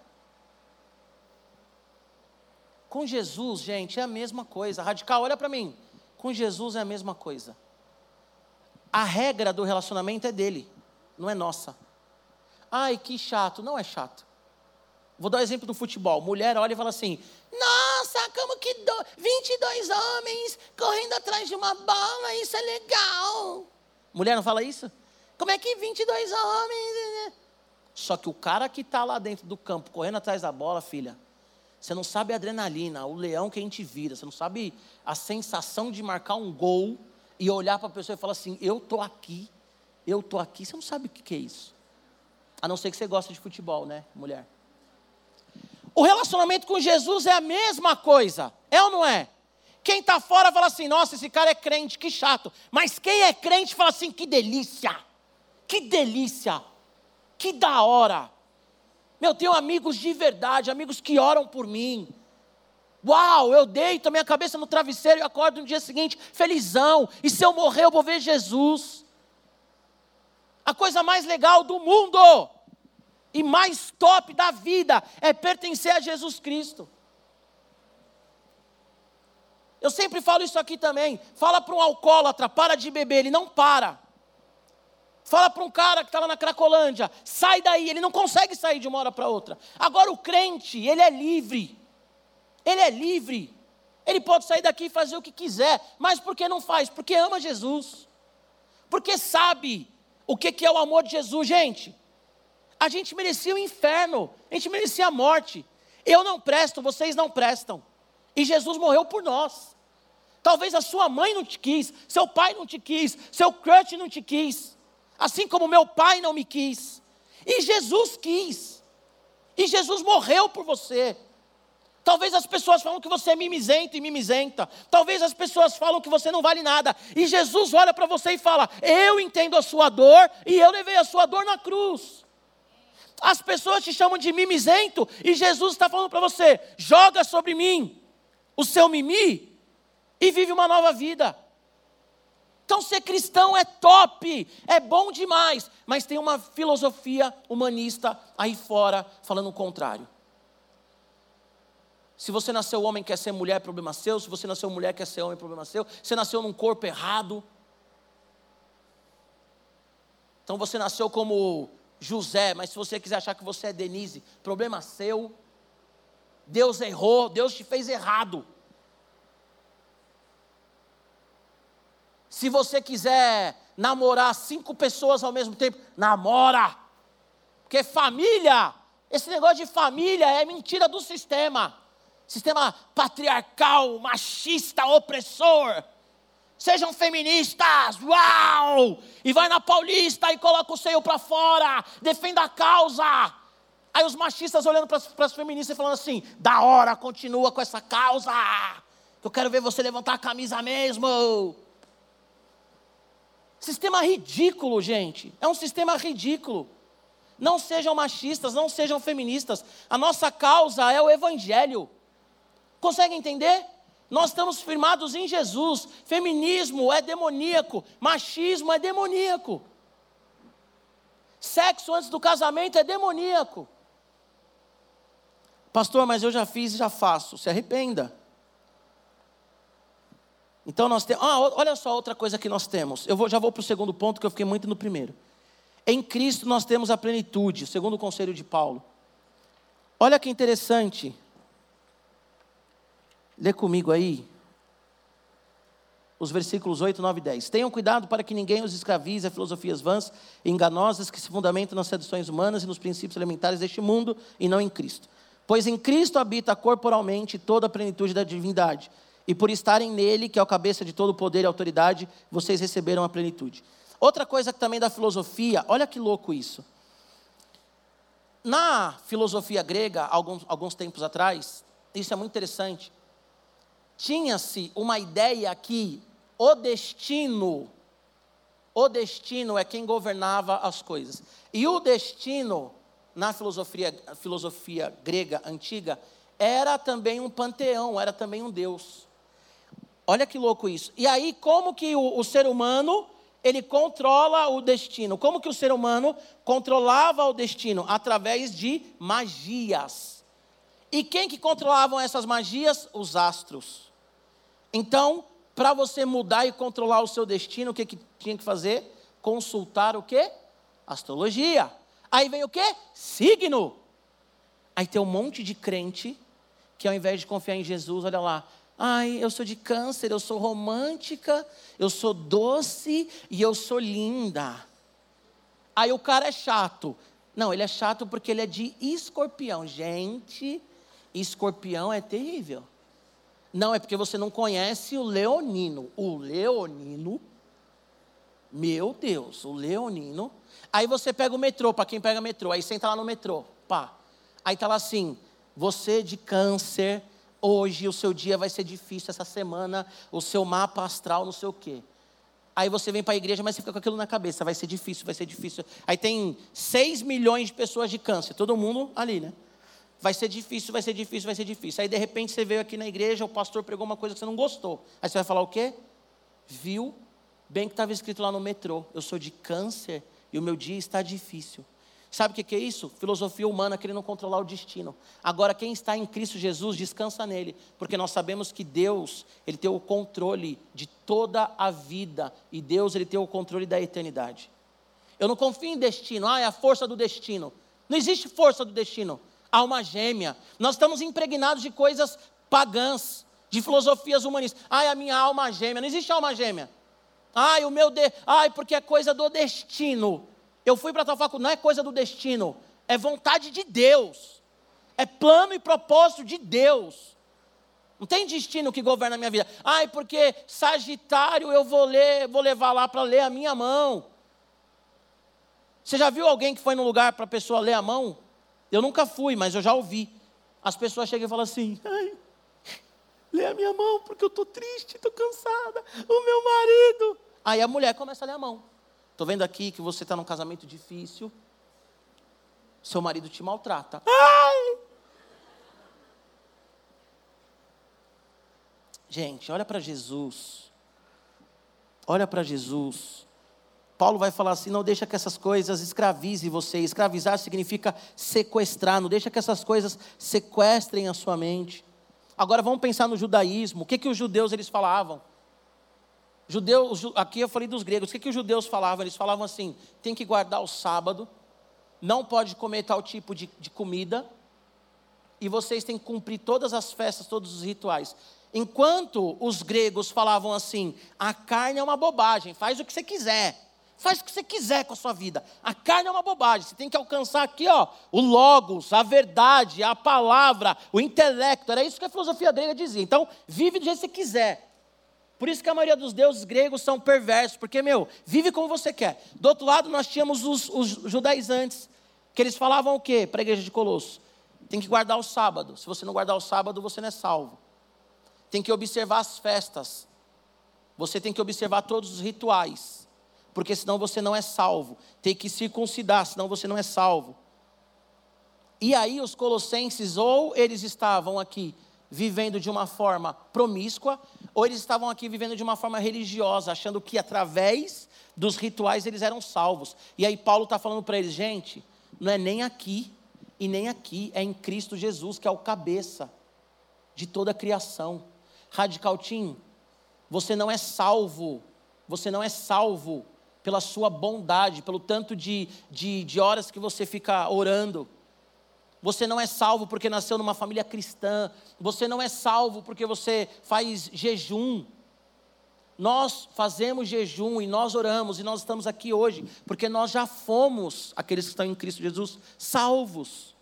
Com Jesus, gente, é a mesma coisa. Radical, olha para mim. Com Jesus é a mesma coisa. A regra do relacionamento é dele, não é nossa. Ai, que chato. Não é chato. Vou dar um exemplo do futebol. Mulher olha e fala assim: Nossa, como que do... 22 homens correndo atrás de uma bola, isso é legal. Mulher não fala isso? Como é que 22 homens. Só que o cara que está lá dentro do campo, correndo atrás da bola, filha, você não sabe a adrenalina, o leão que a gente vira. Você não sabe a sensação de marcar um gol e olhar para a pessoa e falar assim: Eu estou aqui, eu estou aqui. Você não sabe o que é isso. A não ser que você gosta de futebol, né, mulher? O relacionamento com Jesus é a mesma coisa, é ou não é? Quem está fora fala assim: Nossa, esse cara é crente, que chato. Mas quem é crente fala assim: Que delícia, que delícia, que da hora. Meu, tenho amigos de verdade, amigos que oram por mim Uau, eu deito a minha cabeça no travesseiro e acordo no dia seguinte felizão. E se eu morrer, eu vou ver Jesus. A coisa mais legal do mundo e mais top da vida é pertencer a Jesus Cristo. Eu sempre falo isso aqui também. Fala para um alcoólatra, para de beber, ele não para. Fala para um cara que está lá na Cracolândia, sai daí, ele não consegue sair de uma hora para outra. Agora o crente, ele é livre. Ele é livre. Ele pode sair daqui e fazer o que quiser. Mas por que não faz? Porque ama Jesus. Porque sabe o que é o amor de Jesus, gente. A gente merecia o inferno. A gente merecia a morte. Eu não presto, vocês não prestam. E Jesus morreu por nós. Talvez a sua mãe não te quis, seu pai não te quis, seu crush não te quis. Assim como meu pai não me quis. E Jesus quis. E Jesus morreu por você. Talvez as pessoas falam que você é mimizento e mimizenta. Talvez as pessoas falam que você não vale nada. E Jesus olha para você e fala: Eu entendo a sua dor e eu levei a sua dor na cruz. As pessoas te chamam de mimizento e Jesus está falando para você: joga sobre mim o seu mimi e vive uma nova vida. Então, ser cristão é top, é bom demais, mas tem uma filosofia humanista aí fora falando o contrário. Se você nasceu homem quer ser mulher, é problema seu. Se você nasceu mulher quer ser homem, é problema seu. Você nasceu num corpo errado. Então você nasceu como José, mas se você quiser achar que você é Denise, problema seu. Deus errou, Deus te fez errado. Se você quiser namorar cinco pessoas ao mesmo tempo, namora. Porque família, esse negócio de família é mentira do sistema sistema patriarcal, machista, opressor. Sejam feministas, uau! E vai na Paulista e coloca o seio para fora, defenda a causa. Aí os machistas olhando para as feministas e falando assim: da hora, continua com essa causa. Eu quero ver você levantar a camisa mesmo. Sistema ridículo, gente. É um sistema ridículo. Não sejam machistas, não sejam feministas. A nossa causa é o Evangelho. Consegue entender? Nós estamos firmados em Jesus. Feminismo é demoníaco, machismo é demoníaco. Sexo antes do casamento é demoníaco. Pastor, mas eu já fiz e já faço. Se arrependa. Então nós temos. Ah, olha só outra coisa que nós temos. Eu vou, já vou para o segundo ponto que eu fiquei muito no primeiro. Em Cristo nós temos a plenitude, segundo o conselho de Paulo. Olha que interessante. Lê comigo aí. Os versículos 8, 9 e 10. Tenham cuidado para que ninguém os escravize a filosofias vãs e enganosas que se fundamentam nas seduções humanas e nos princípios elementares deste mundo e não em Cristo. Pois em Cristo habita corporalmente toda a plenitude da divindade. E por estarem nele, que é o cabeça de todo o poder e autoridade, vocês receberam a plenitude. Outra coisa também da filosofia, olha que louco isso. Na filosofia grega, alguns, alguns tempos atrás, isso é muito interessante tinha-se uma ideia que o destino, o destino é quem governava as coisas. E o destino, na filosofia, filosofia grega antiga, era também um panteão, era também um deus. Olha que louco isso. E aí, como que o, o ser humano ele controla o destino? Como que o ser humano controlava o destino? Através de magias. E quem que controlavam essas magias? Os astros. Então, para você mudar e controlar o seu destino, o que, que tinha que fazer? Consultar o quê? Astrologia. Aí vem o quê? Signo. Aí tem um monte de crente que ao invés de confiar em Jesus, olha lá, ai, eu sou de câncer, eu sou romântica, eu sou doce e eu sou linda. Aí o cara é chato. Não, ele é chato porque ele é de escorpião. Gente, escorpião é terrível. Não, é porque você não conhece o leonino. O leonino, meu Deus, o leonino. Aí você pega o metrô, para quem pega metrô, aí senta lá no metrô, pá. Aí tá lá assim, você de câncer, hoje o seu dia vai ser difícil essa semana, o seu mapa astral, não sei o quê. Aí você vem para a igreja, mas você fica com aquilo na cabeça, vai ser difícil, vai ser difícil. Aí tem 6 milhões de pessoas de câncer, todo mundo ali, né? Vai ser difícil, vai ser difícil, vai ser difícil. Aí de repente você veio aqui na igreja, o pastor pregou uma coisa que você não gostou. Aí você vai falar o quê? Viu? Bem que estava escrito lá no metrô, eu sou de câncer e o meu dia está difícil. Sabe o que é isso? Filosofia humana querendo controlar o destino. Agora, quem está em Cristo Jesus, descansa nele, porque nós sabemos que Deus, Ele tem o controle de toda a vida, e Deus, Ele tem o controle da eternidade. Eu não confio em destino, ah, é a força do destino. Não existe força do destino, alma gêmea. Nós estamos impregnados de coisas pagãs, de filosofias humanistas. Ai, a minha alma gêmea, não existe alma gêmea. Ai, o meu de... Ai, porque é coisa do destino. Eu fui para tal faculdade, não é coisa do destino, é vontade de Deus. É plano e propósito de Deus. Não tem destino que governa a minha vida. Ai, porque Sagitário eu vou ler, vou levar lá para ler a minha mão. Você já viu alguém que foi num lugar para a pessoa ler a mão? Eu nunca fui, mas eu já ouvi. As pessoas chegam e falam assim: Ai, lê a minha mão porque eu estou triste, estou cansada. O meu marido. Aí a mulher começa a ler a mão. Estou vendo aqui que você está num casamento difícil. Seu marido te maltrata. Ai! Gente, olha para Jesus. Olha para Jesus. Paulo vai falar assim: não deixa que essas coisas escravizem você. Escravizar significa sequestrar. Não deixa que essas coisas sequestrem a sua mente. Agora vamos pensar no judaísmo. O que, que os judeus eles falavam? Judeus, aqui eu falei dos gregos, o que, que os judeus falavam? Eles falavam assim: tem que guardar o sábado, não pode comer tal tipo de, de comida, e vocês têm que cumprir todas as festas, todos os rituais. Enquanto os gregos falavam assim: a carne é uma bobagem, faz o que você quiser. Faz o que você quiser com a sua vida. A carne é uma bobagem. Você tem que alcançar aqui, ó, o logos, a verdade, a palavra, o intelecto. Era isso que a filosofia grega dizia. Então, vive do jeito que você quiser. Por isso que a maioria dos deuses gregos são perversos, porque, meu, vive como você quer. Do outro lado, nós tínhamos os, os judaizantes, que eles falavam o quê para a igreja de Colosso? Tem que guardar o sábado. Se você não guardar o sábado, você não é salvo. Tem que observar as festas. Você tem que observar todos os rituais. Porque senão você não é salvo. Tem que circuncidar, senão você não é salvo. E aí os colossenses, ou eles estavam aqui vivendo de uma forma promíscua, ou eles estavam aqui vivendo de uma forma religiosa, achando que através dos rituais eles eram salvos. E aí Paulo está falando para eles, gente, não é nem aqui e nem aqui, é em Cristo Jesus, que é o cabeça de toda a criação. Radical Team, você não é salvo, você não é salvo pela sua bondade, pelo tanto de, de, de horas que você fica orando. Você não é salvo porque nasceu numa família cristã. Você não é salvo porque você faz jejum. Nós fazemos jejum e nós oramos e nós estamos aqui hoje porque nós já fomos, aqueles que estão em Cristo Jesus, salvos.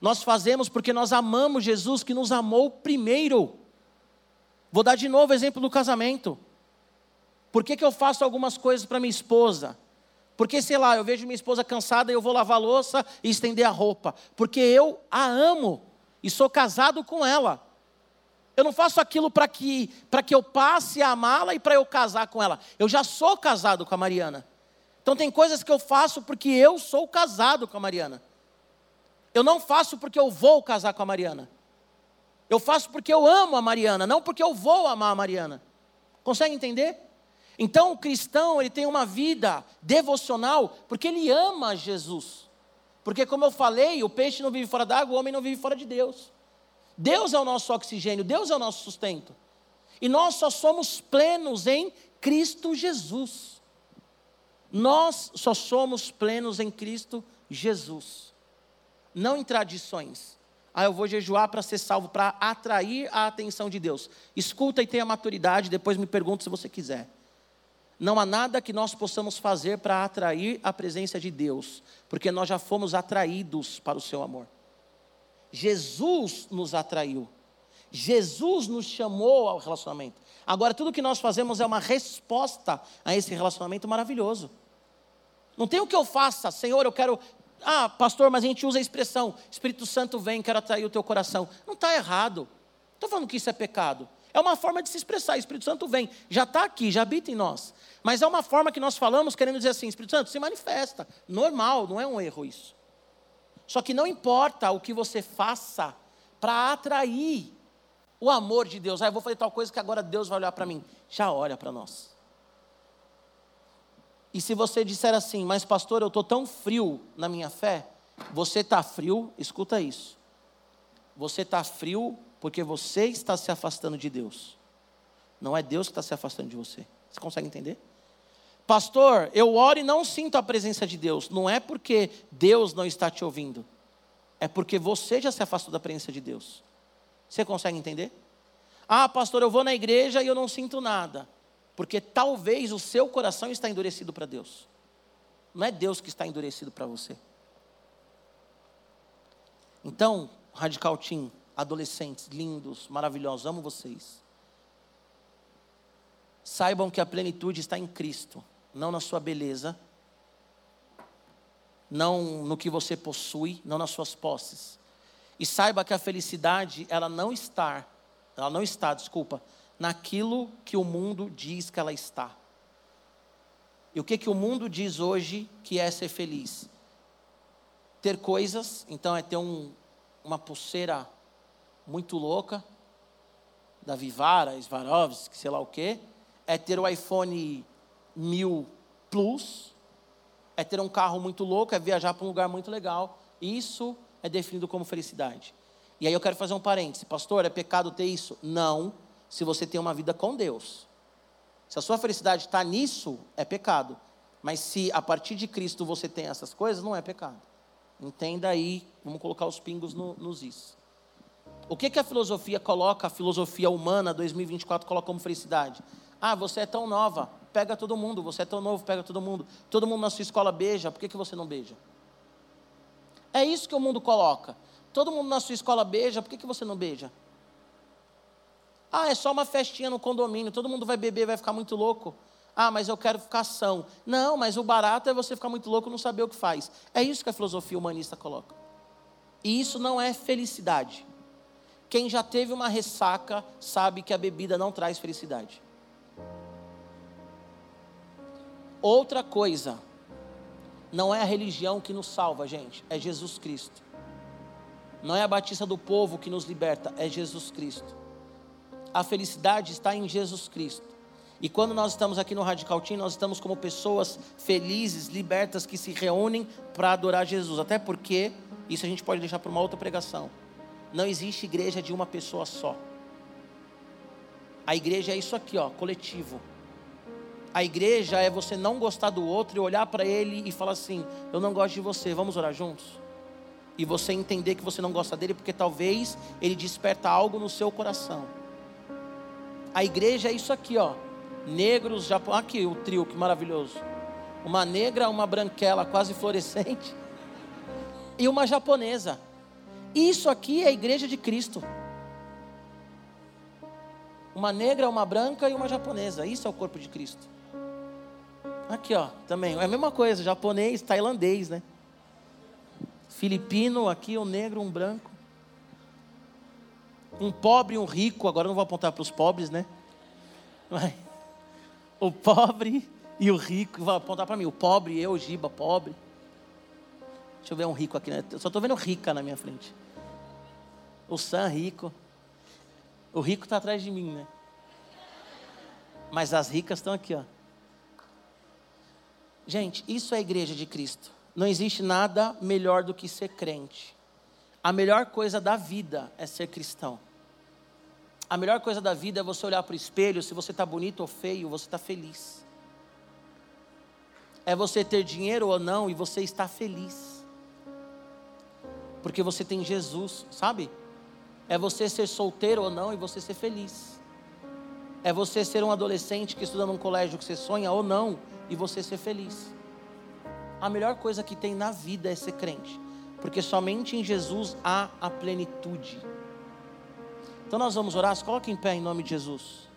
Nós fazemos porque nós amamos Jesus que nos amou primeiro. Vou dar de novo o exemplo do casamento. Por que, que eu faço algumas coisas para minha esposa? Porque, sei lá, eu vejo minha esposa cansada e eu vou lavar louça e estender a roupa. Porque eu a amo e sou casado com ela. Eu não faço aquilo para que, que eu passe a amá-la e para eu casar com ela. Eu já sou casado com a Mariana. Então tem coisas que eu faço porque eu sou casado com a Mariana. Eu não faço porque eu vou casar com a Mariana. Eu faço porque eu amo a Mariana, não porque eu vou amar a Mariana. Consegue entender? Então o cristão, ele tem uma vida devocional porque ele ama Jesus. Porque como eu falei, o peixe não vive fora d'água, o homem não vive fora de Deus. Deus é o nosso oxigênio, Deus é o nosso sustento. E nós só somos plenos em Cristo Jesus. Nós só somos plenos em Cristo Jesus. Não em tradições. Ah, eu vou jejuar para ser salvo, para atrair a atenção de Deus. Escuta e tenha maturidade, depois me pergunta se você quiser. Não há nada que nós possamos fazer para atrair a presença de Deus, porque nós já fomos atraídos para o seu amor. Jesus nos atraiu. Jesus nos chamou ao relacionamento. Agora, tudo que nós fazemos é uma resposta a esse relacionamento maravilhoso. Não tem o que eu faça, Senhor, eu quero. Ah, pastor, mas a gente usa a expressão: Espírito Santo vem, quero atrair o teu coração. Não está errado. Estou falando que isso é pecado. É uma forma de se expressar. Espírito Santo vem, já está aqui, já habita em nós. Mas é uma forma que nós falamos querendo dizer assim: Espírito Santo, se manifesta. Normal, não é um erro isso. Só que não importa o que você faça para atrair o amor de Deus. Ah, eu vou fazer tal coisa que agora Deus vai olhar para mim. Já olha para nós. E se você disser assim, mas pastor, eu estou tão frio na minha fé, você está frio, escuta isso. Você está frio porque você está se afastando de Deus. Não é Deus que está se afastando de você. Você consegue entender? Pastor, eu oro e não sinto a presença de Deus. Não é porque Deus não está te ouvindo. É porque você já se afastou da presença de Deus. Você consegue entender? Ah, pastor, eu vou na igreja e eu não sinto nada. Porque talvez o seu coração está endurecido para Deus. Não é Deus que está endurecido para você. Então, Radical Team, adolescentes lindos, maravilhosos, amo vocês. Saibam que a plenitude está em Cristo, não na sua beleza, não no que você possui, não nas suas posses. E saiba que a felicidade, ela não está, ela não está, desculpa, naquilo que o mundo diz que ela está. E o que, que o mundo diz hoje que é ser feliz? Ter coisas, então é ter um, uma pulseira muito louca, da Vivara, Swarovski, sei lá o quê, é ter o iPhone 1000 Plus, é ter um carro muito louco, é viajar para um lugar muito legal. Isso é definido como felicidade. E aí eu quero fazer um parêntese. Pastor, é pecado ter isso? Não, se você tem uma vida com Deus. Se a sua felicidade está nisso, é pecado. Mas se a partir de Cristo você tem essas coisas, não é pecado. Entenda aí, vamos colocar os pingos no, nos is. O que, que a filosofia coloca, a filosofia humana 2024 coloca como felicidade? Ah, você é tão nova, pega todo mundo. Você é tão novo, pega todo mundo. Todo mundo na sua escola beija, por que, que você não beija? É isso que o mundo coloca. Todo mundo na sua escola beija, por que, que você não beija? Ah, é só uma festinha no condomínio, todo mundo vai beber, vai ficar muito louco. Ah, mas eu quero ficar são. Não, mas o barato é você ficar muito louco e não saber o que faz. É isso que a filosofia humanista coloca. E isso não é felicidade. Quem já teve uma ressaca sabe que a bebida não traz felicidade. Outra coisa, não é a religião que nos salva, gente, é Jesus Cristo. Não é a batista do povo que nos liberta, é Jesus Cristo. A felicidade está em Jesus Cristo. E quando nós estamos aqui no Radical Team, nós estamos como pessoas felizes, libertas, que se reúnem para adorar Jesus. Até porque, isso a gente pode deixar para uma outra pregação. Não existe igreja de uma pessoa só. A igreja é isso aqui, ó, coletivo. A igreja é você não gostar do outro e olhar para ele e falar assim: Eu não gosto de você, vamos orar juntos? E você entender que você não gosta dele porque talvez ele desperta algo no seu coração. A igreja é isso aqui, ó. Negros, Japão. Aqui o trio, que maravilhoso. Uma negra, uma branquela quase fluorescente e uma japonesa. Isso aqui é a igreja de Cristo. Uma negra, uma branca e uma japonesa. Isso é o corpo de Cristo. Aqui, ó, também. É a mesma coisa, japonês, tailandês, né? Filipino, aqui um negro, um branco. Um pobre e um rico. Agora eu não vou apontar para os pobres, né? Mas, o pobre e o rico. Vou apontar para mim. O pobre, eu, Giba, pobre. Deixa eu ver um rico aqui, né? Eu só estou vendo rica na minha frente. O Sam rico. O rico está atrás de mim, né? Mas as ricas estão aqui, ó. Gente, isso é a igreja de Cristo. Não existe nada melhor do que ser crente. A melhor coisa da vida é ser cristão. A melhor coisa da vida é você olhar para o espelho, se você está bonito ou feio, você está feliz. É você ter dinheiro ou não e você está feliz. Porque você tem Jesus, sabe? É você ser solteiro ou não e você ser feliz. É você ser um adolescente que estuda num colégio que você sonha ou não e você ser feliz. A melhor coisa que tem na vida é ser crente, porque somente em Jesus há a plenitude. Então nós vamos orar, coloque em pé em nome de Jesus.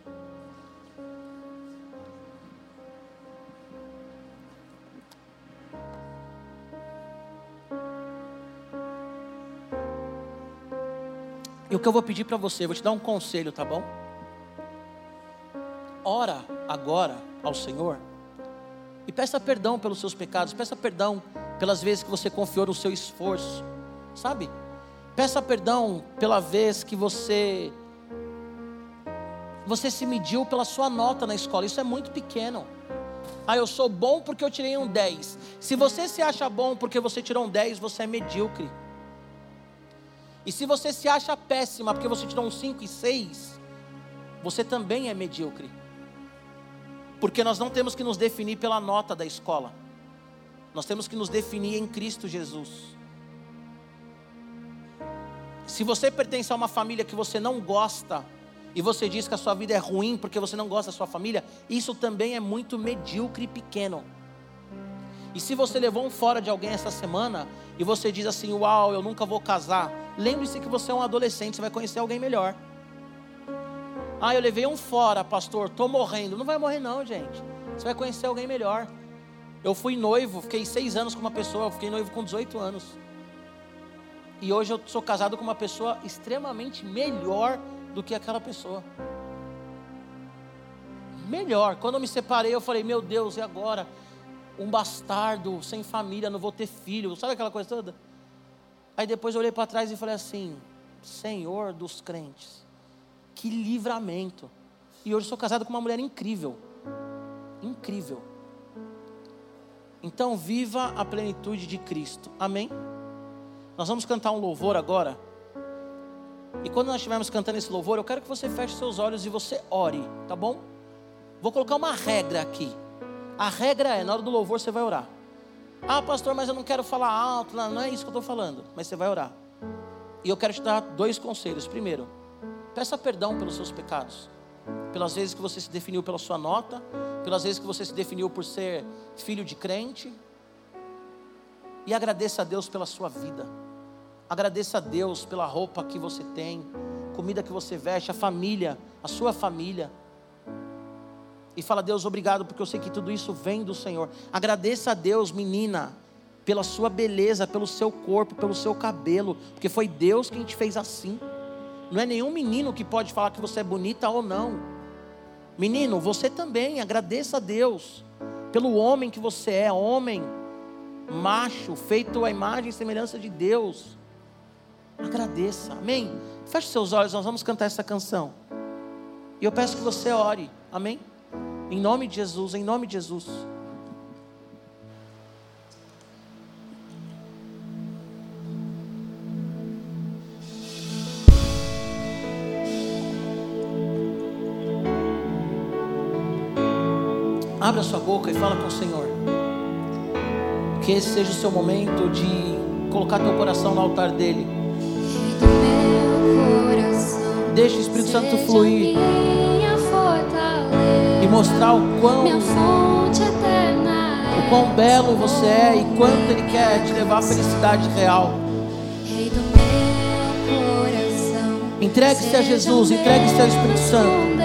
E o que eu vou pedir para você, vou te dar um conselho, tá bom? Ora agora ao Senhor e peça perdão pelos seus pecados, peça perdão pelas vezes que você confiou no seu esforço, sabe? Peça perdão pela vez que você você se mediu pela sua nota na escola. Isso é muito pequeno. Ah, eu sou bom porque eu tirei um 10. Se você se acha bom porque você tirou um 10, você é medíocre. E se você se acha péssima porque você tirou um 5 e 6, você também é medíocre. Porque nós não temos que nos definir pela nota da escola. Nós temos que nos definir em Cristo Jesus. Se você pertence a uma família que você não gosta, e você diz que a sua vida é ruim porque você não gosta da sua família, isso também é muito medíocre e pequeno. E se você levou um fora de alguém essa semana, e você diz assim: Uau, eu nunca vou casar, lembre-se que você é um adolescente, você vai conhecer alguém melhor. Ah, eu levei um fora, pastor, estou morrendo. Não vai morrer, não, gente. Você vai conhecer alguém melhor. Eu fui noivo, fiquei seis anos com uma pessoa, fiquei noivo com 18 anos. E hoje eu sou casado com uma pessoa extremamente melhor do que aquela pessoa. Melhor. Quando eu me separei, eu falei: Meu Deus, e agora? Um bastardo, sem família, não vou ter filho. Sabe aquela coisa toda? Aí depois eu olhei para trás e falei assim: Senhor dos crentes, que livramento. E hoje sou casado com uma mulher incrível. Incrível. Então viva a plenitude de Cristo. Amém? Nós vamos cantar um louvor agora. E quando nós estivermos cantando esse louvor, eu quero que você feche seus olhos e você ore, tá bom? Vou colocar uma regra aqui. A regra é, na hora do louvor você vai orar. Ah, pastor, mas eu não quero falar alto. Não, não é isso que eu estou falando. Mas você vai orar. E eu quero te dar dois conselhos. Primeiro, peça perdão pelos seus pecados. Pelas vezes que você se definiu pela sua nota. Pelas vezes que você se definiu por ser filho de crente. E agradeça a Deus pela sua vida. Agradeça a Deus pela roupa que você tem, comida que você veste, a família, a sua família. E fala, Deus, obrigado, porque eu sei que tudo isso vem do Senhor. Agradeça a Deus, menina, pela sua beleza, pelo seu corpo, pelo seu cabelo, porque foi Deus quem te fez assim. Não é nenhum menino que pode falar que você é bonita ou não. Menino, você também, agradeça a Deus pelo homem que você é, homem, macho, feito à imagem e semelhança de Deus. Agradeça, amém? Feche seus olhos, nós vamos cantar essa canção. E eu peço que você ore, amém? Em nome de Jesus, em nome de Jesus. Abra sua boca e fala com o Senhor. Que esse seja o seu momento de colocar teu coração no altar dele. Deixe o Espírito Santo fluir e mostrar o quão, o quão belo você é e quanto Ele quer te levar à felicidade real. Entregue-se a Jesus, entregue-se ao Espírito Santo.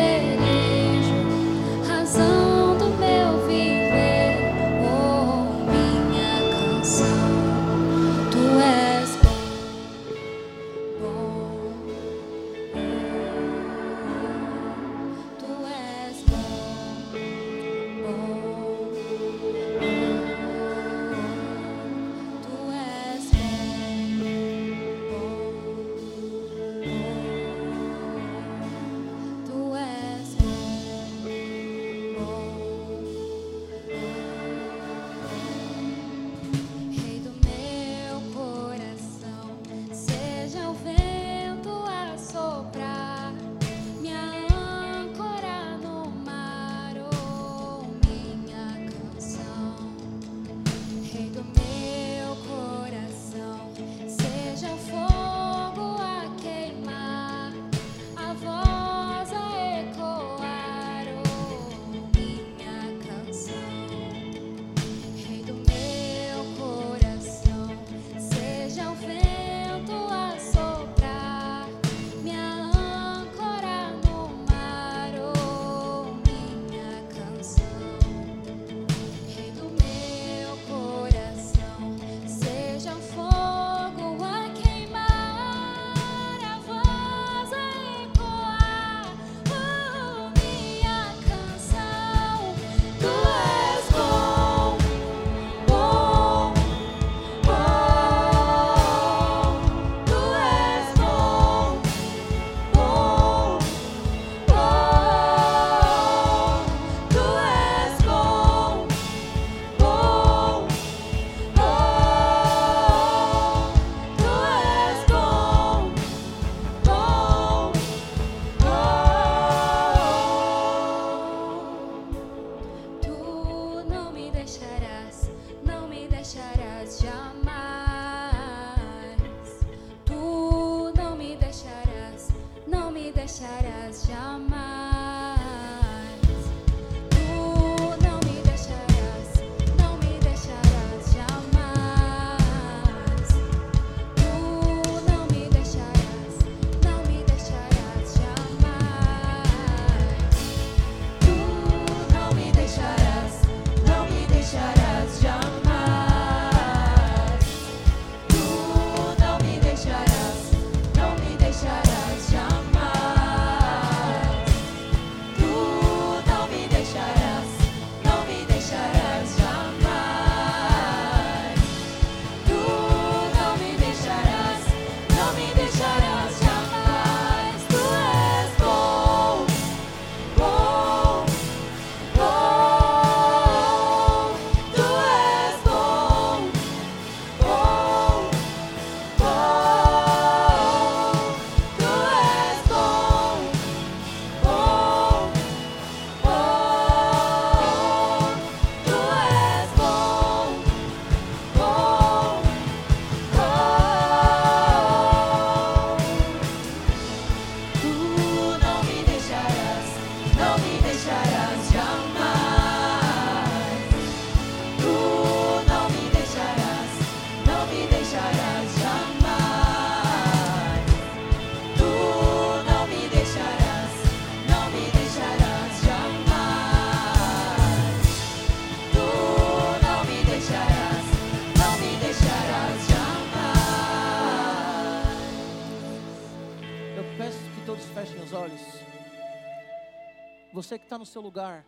Você que está no seu lugar,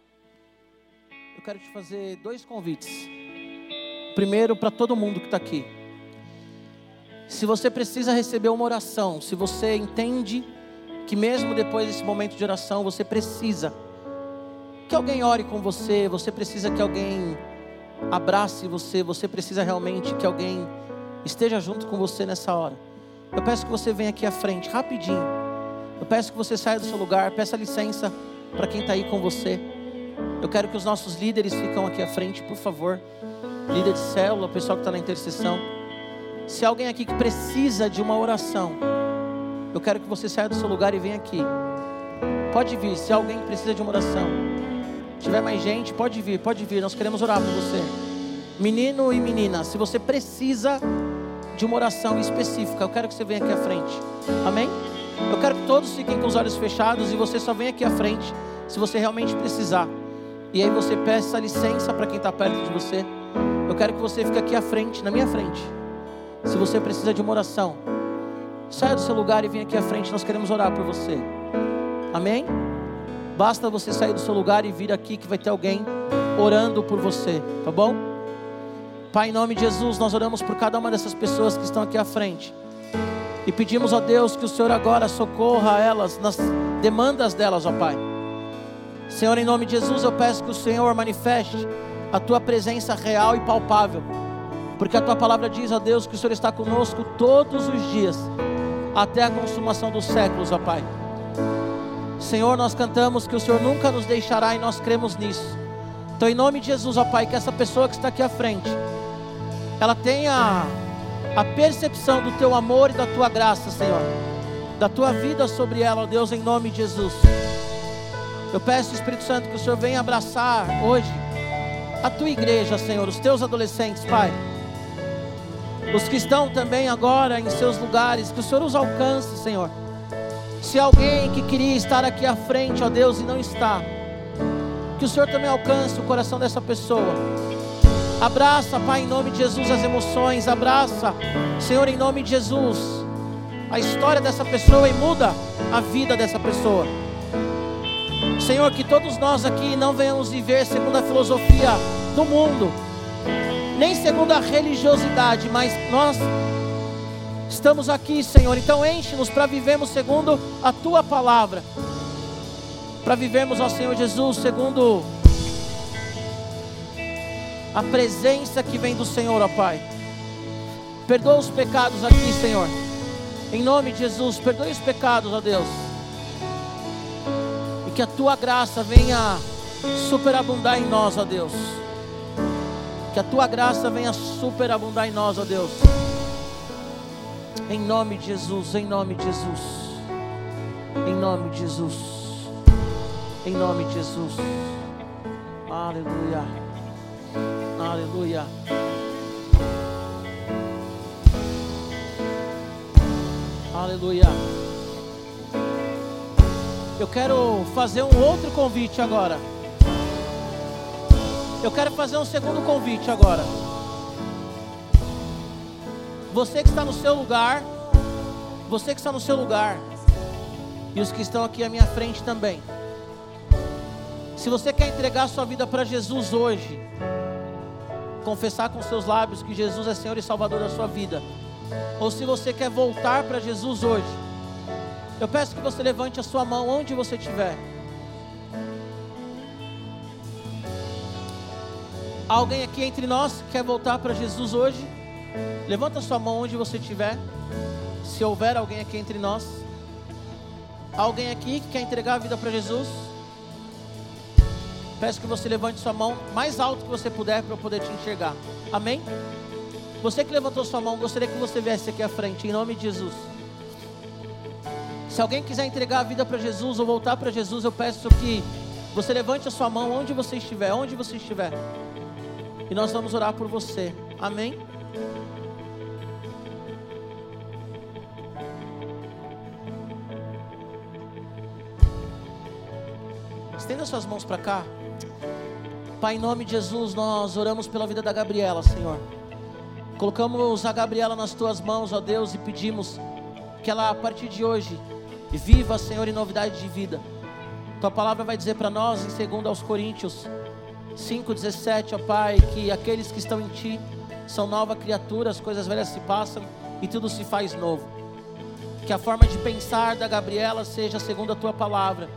eu quero te fazer dois convites. Primeiro, para todo mundo que está aqui. Se você precisa receber uma oração, se você entende que mesmo depois desse momento de oração, você precisa que alguém ore com você, você precisa que alguém abrace você, você precisa realmente que alguém esteja junto com você nessa hora. Eu peço que você venha aqui à frente, rapidinho. Eu peço que você saia do seu lugar, peça licença para quem está aí com você. Eu quero que os nossos líderes ficam aqui à frente, por favor. Líder de célula, pessoal que está na intercessão. Se alguém aqui que precisa de uma oração, eu quero que você saia do seu lugar e venha aqui. Pode vir, se alguém precisa de uma oração. Se tiver mais gente, pode vir, pode vir. Nós queremos orar por você. Menino e menina, se você precisa de uma oração específica, eu quero que você venha aqui à frente. Amém? Eu quero que todos fiquem com os olhos fechados e você só venha aqui à frente se você realmente precisar. E aí você peça licença para quem está perto de você. Eu quero que você fique aqui à frente, na minha frente. Se você precisa de uma oração, saia do seu lugar e venha aqui à frente. Nós queremos orar por você. Amém? Basta você sair do seu lugar e vir aqui que vai ter alguém orando por você, tá bom? Pai, em nome de Jesus, nós oramos por cada uma dessas pessoas que estão aqui à frente. E pedimos a Deus que o Senhor agora socorra elas nas demandas delas, ó Pai. Senhor, em nome de Jesus, eu peço que o Senhor manifeste a tua presença real e palpável. Porque a tua palavra diz, ó Deus, que o Senhor está conosco todos os dias, até a consumação dos séculos, ó Pai. Senhor, nós cantamos que o Senhor nunca nos deixará e nós cremos nisso. Então, em nome de Jesus, ó Pai, que essa pessoa que está aqui à frente, ela tenha a percepção do teu amor e da tua graça, Senhor, da tua vida sobre ela, ó Deus, em nome de Jesus. Eu peço, Espírito Santo, que o Senhor venha abraçar hoje a tua igreja, Senhor, os teus adolescentes, Pai. Os que estão também agora em seus lugares, que o Senhor os alcance, Senhor. Se alguém que queria estar aqui à frente, ó Deus, e não está, que o Senhor também alcance o coração dessa pessoa Abraça, Pai, em nome de Jesus, as emoções. Abraça, Senhor, em nome de Jesus, a história dessa pessoa e muda a vida dessa pessoa. Senhor, que todos nós aqui não venhamos viver segundo a filosofia do mundo, nem segundo a religiosidade, mas nós estamos aqui, Senhor. Então enche-nos para vivermos segundo a tua palavra. Para vivermos, ó Senhor Jesus, segundo a presença que vem do Senhor, ó Pai. Perdoa os pecados aqui, Senhor. Em nome de Jesus, perdoe os pecados, ó Deus. E que a tua graça venha superabundar em nós, ó Deus. Que a tua graça venha superabundar em nós, ó Deus. Em nome de Jesus, em nome de Jesus. Em nome de Jesus. Em nome de Jesus. Aleluia. Aleluia. Aleluia. Eu quero fazer um outro convite agora. Eu quero fazer um segundo convite agora. Você que está no seu lugar, você que está no seu lugar, e os que estão aqui à minha frente também. Se você quer entregar sua vida para Jesus hoje, confessar com seus lábios que Jesus é Senhor e Salvador da sua vida, ou se você quer voltar para Jesus hoje, eu peço que você levante a sua mão onde você estiver. Alguém aqui entre nós quer voltar para Jesus hoje? Levanta a sua mão onde você estiver. Se houver alguém aqui entre nós. Alguém aqui que quer entregar a vida para Jesus? Peço que você levante sua mão mais alto que você puder para eu poder te enxergar. Amém? Você que levantou sua mão, gostaria que você viesse aqui à frente, em nome de Jesus. Se alguém quiser entregar a vida para Jesus ou voltar para Jesus, eu peço que você levante a sua mão onde você estiver, onde você estiver. E nós vamos orar por você. Amém? Estenda suas mãos para cá. Pai, em nome de Jesus, nós oramos pela vida da Gabriela, Senhor. Colocamos a Gabriela nas tuas mãos, ó Deus, e pedimos que ela, a partir de hoje, viva, Senhor, em novidade de vida. Tua palavra vai dizer para nós, em 2 aos Coríntios 5,17, ó Pai, que aqueles que estão em Ti são nova criatura, as coisas velhas se passam e tudo se faz novo. Que a forma de pensar da Gabriela seja segundo a Tua palavra.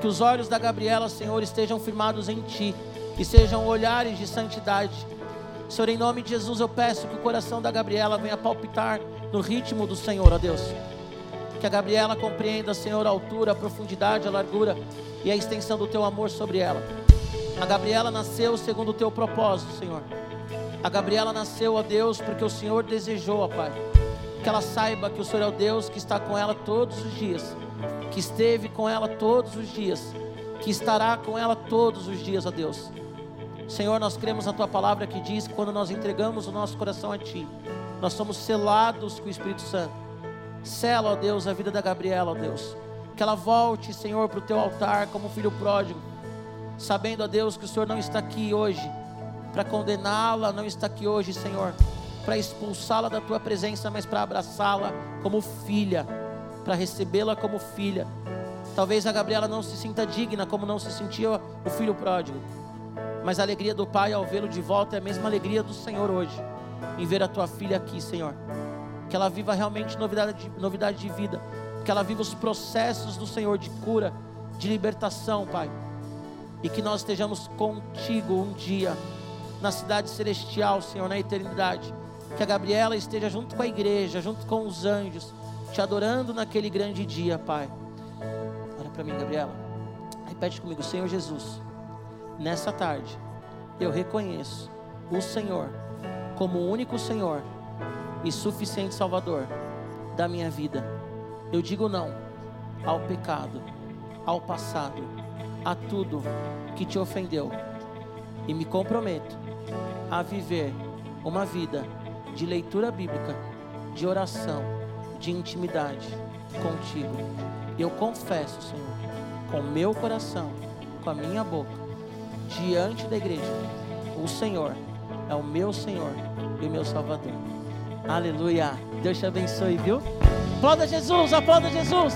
Que os olhos da Gabriela, Senhor, estejam firmados em Ti e sejam olhares de santidade Senhor, em nome de Jesus, eu peço que o coração da Gabriela venha palpitar no ritmo do Senhor, ó Deus. Que a Gabriela compreenda, Senhor, a altura, a profundidade, a largura e a extensão do teu amor sobre ela. A Gabriela nasceu segundo o teu propósito, Senhor. A Gabriela nasceu, ó Deus, porque o Senhor desejou, ó Pai. Que ela saiba que o Senhor é o Deus que está com ela todos os dias, que esteve com ela todos os dias, que estará com ela todos os dias, ó Deus. Senhor, nós cremos na tua palavra que diz que quando nós entregamos o nosso coração a ti, nós somos selados com o Espírito Santo. Sela, ó Deus, a vida da Gabriela, ó Deus. Que ela volte, Senhor, para o teu altar como filho pródigo, sabendo, ó Deus, que o Senhor não está aqui hoje para condená-la, não está aqui hoje, Senhor, para expulsá-la da tua presença, mas para abraçá-la como filha, para recebê-la como filha. Talvez a Gabriela não se sinta digna como não se sentia o filho pródigo. Mas a alegria do Pai ao vê-lo de volta é a mesma alegria do Senhor hoje, em ver a tua filha aqui, Senhor. Que ela viva realmente novidade de, novidade de vida, que ela viva os processos do Senhor de cura, de libertação, Pai. E que nós estejamos contigo um dia, na cidade celestial, Senhor, na eternidade. Que a Gabriela esteja junto com a igreja, junto com os anjos, te adorando naquele grande dia, Pai. Olha para mim, Gabriela. Repete comigo, Senhor Jesus nessa tarde, eu reconheço o Senhor como o único Senhor e suficiente Salvador da minha vida. Eu digo não ao pecado, ao passado, a tudo que te ofendeu e me comprometo a viver uma vida de leitura bíblica, de oração, de intimidade contigo. Eu confesso, Senhor, com meu coração, com a minha boca diante da igreja: O Senhor é o meu Senhor e o meu Salvador. Aleluia. Deus te abençoe, viu? Aplauda Jesus, aplauda Jesus.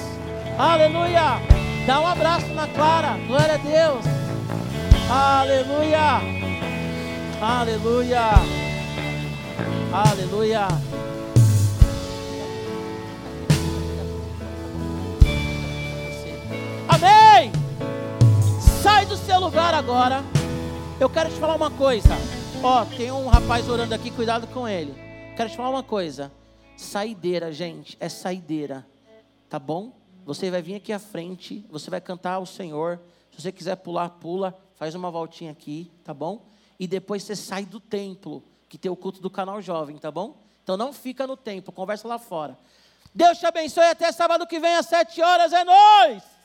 Aleluia. Dá um abraço na Clara. Glória a Deus. Aleluia. Aleluia. Aleluia. Seu lugar agora. Eu quero te falar uma coisa. Ó, tem um rapaz orando aqui, cuidado com ele. Quero te falar uma coisa. Saideira, gente, é saideira. Tá bom? Você vai vir aqui à frente, você vai cantar ao Senhor. Se você quiser pular, pula, faz uma voltinha aqui, tá bom? E depois você sai do templo, que tem o culto do canal jovem, tá bom? Então não fica no templo, conversa lá fora. Deus te abençoe até sábado que vem às sete horas, é nóis!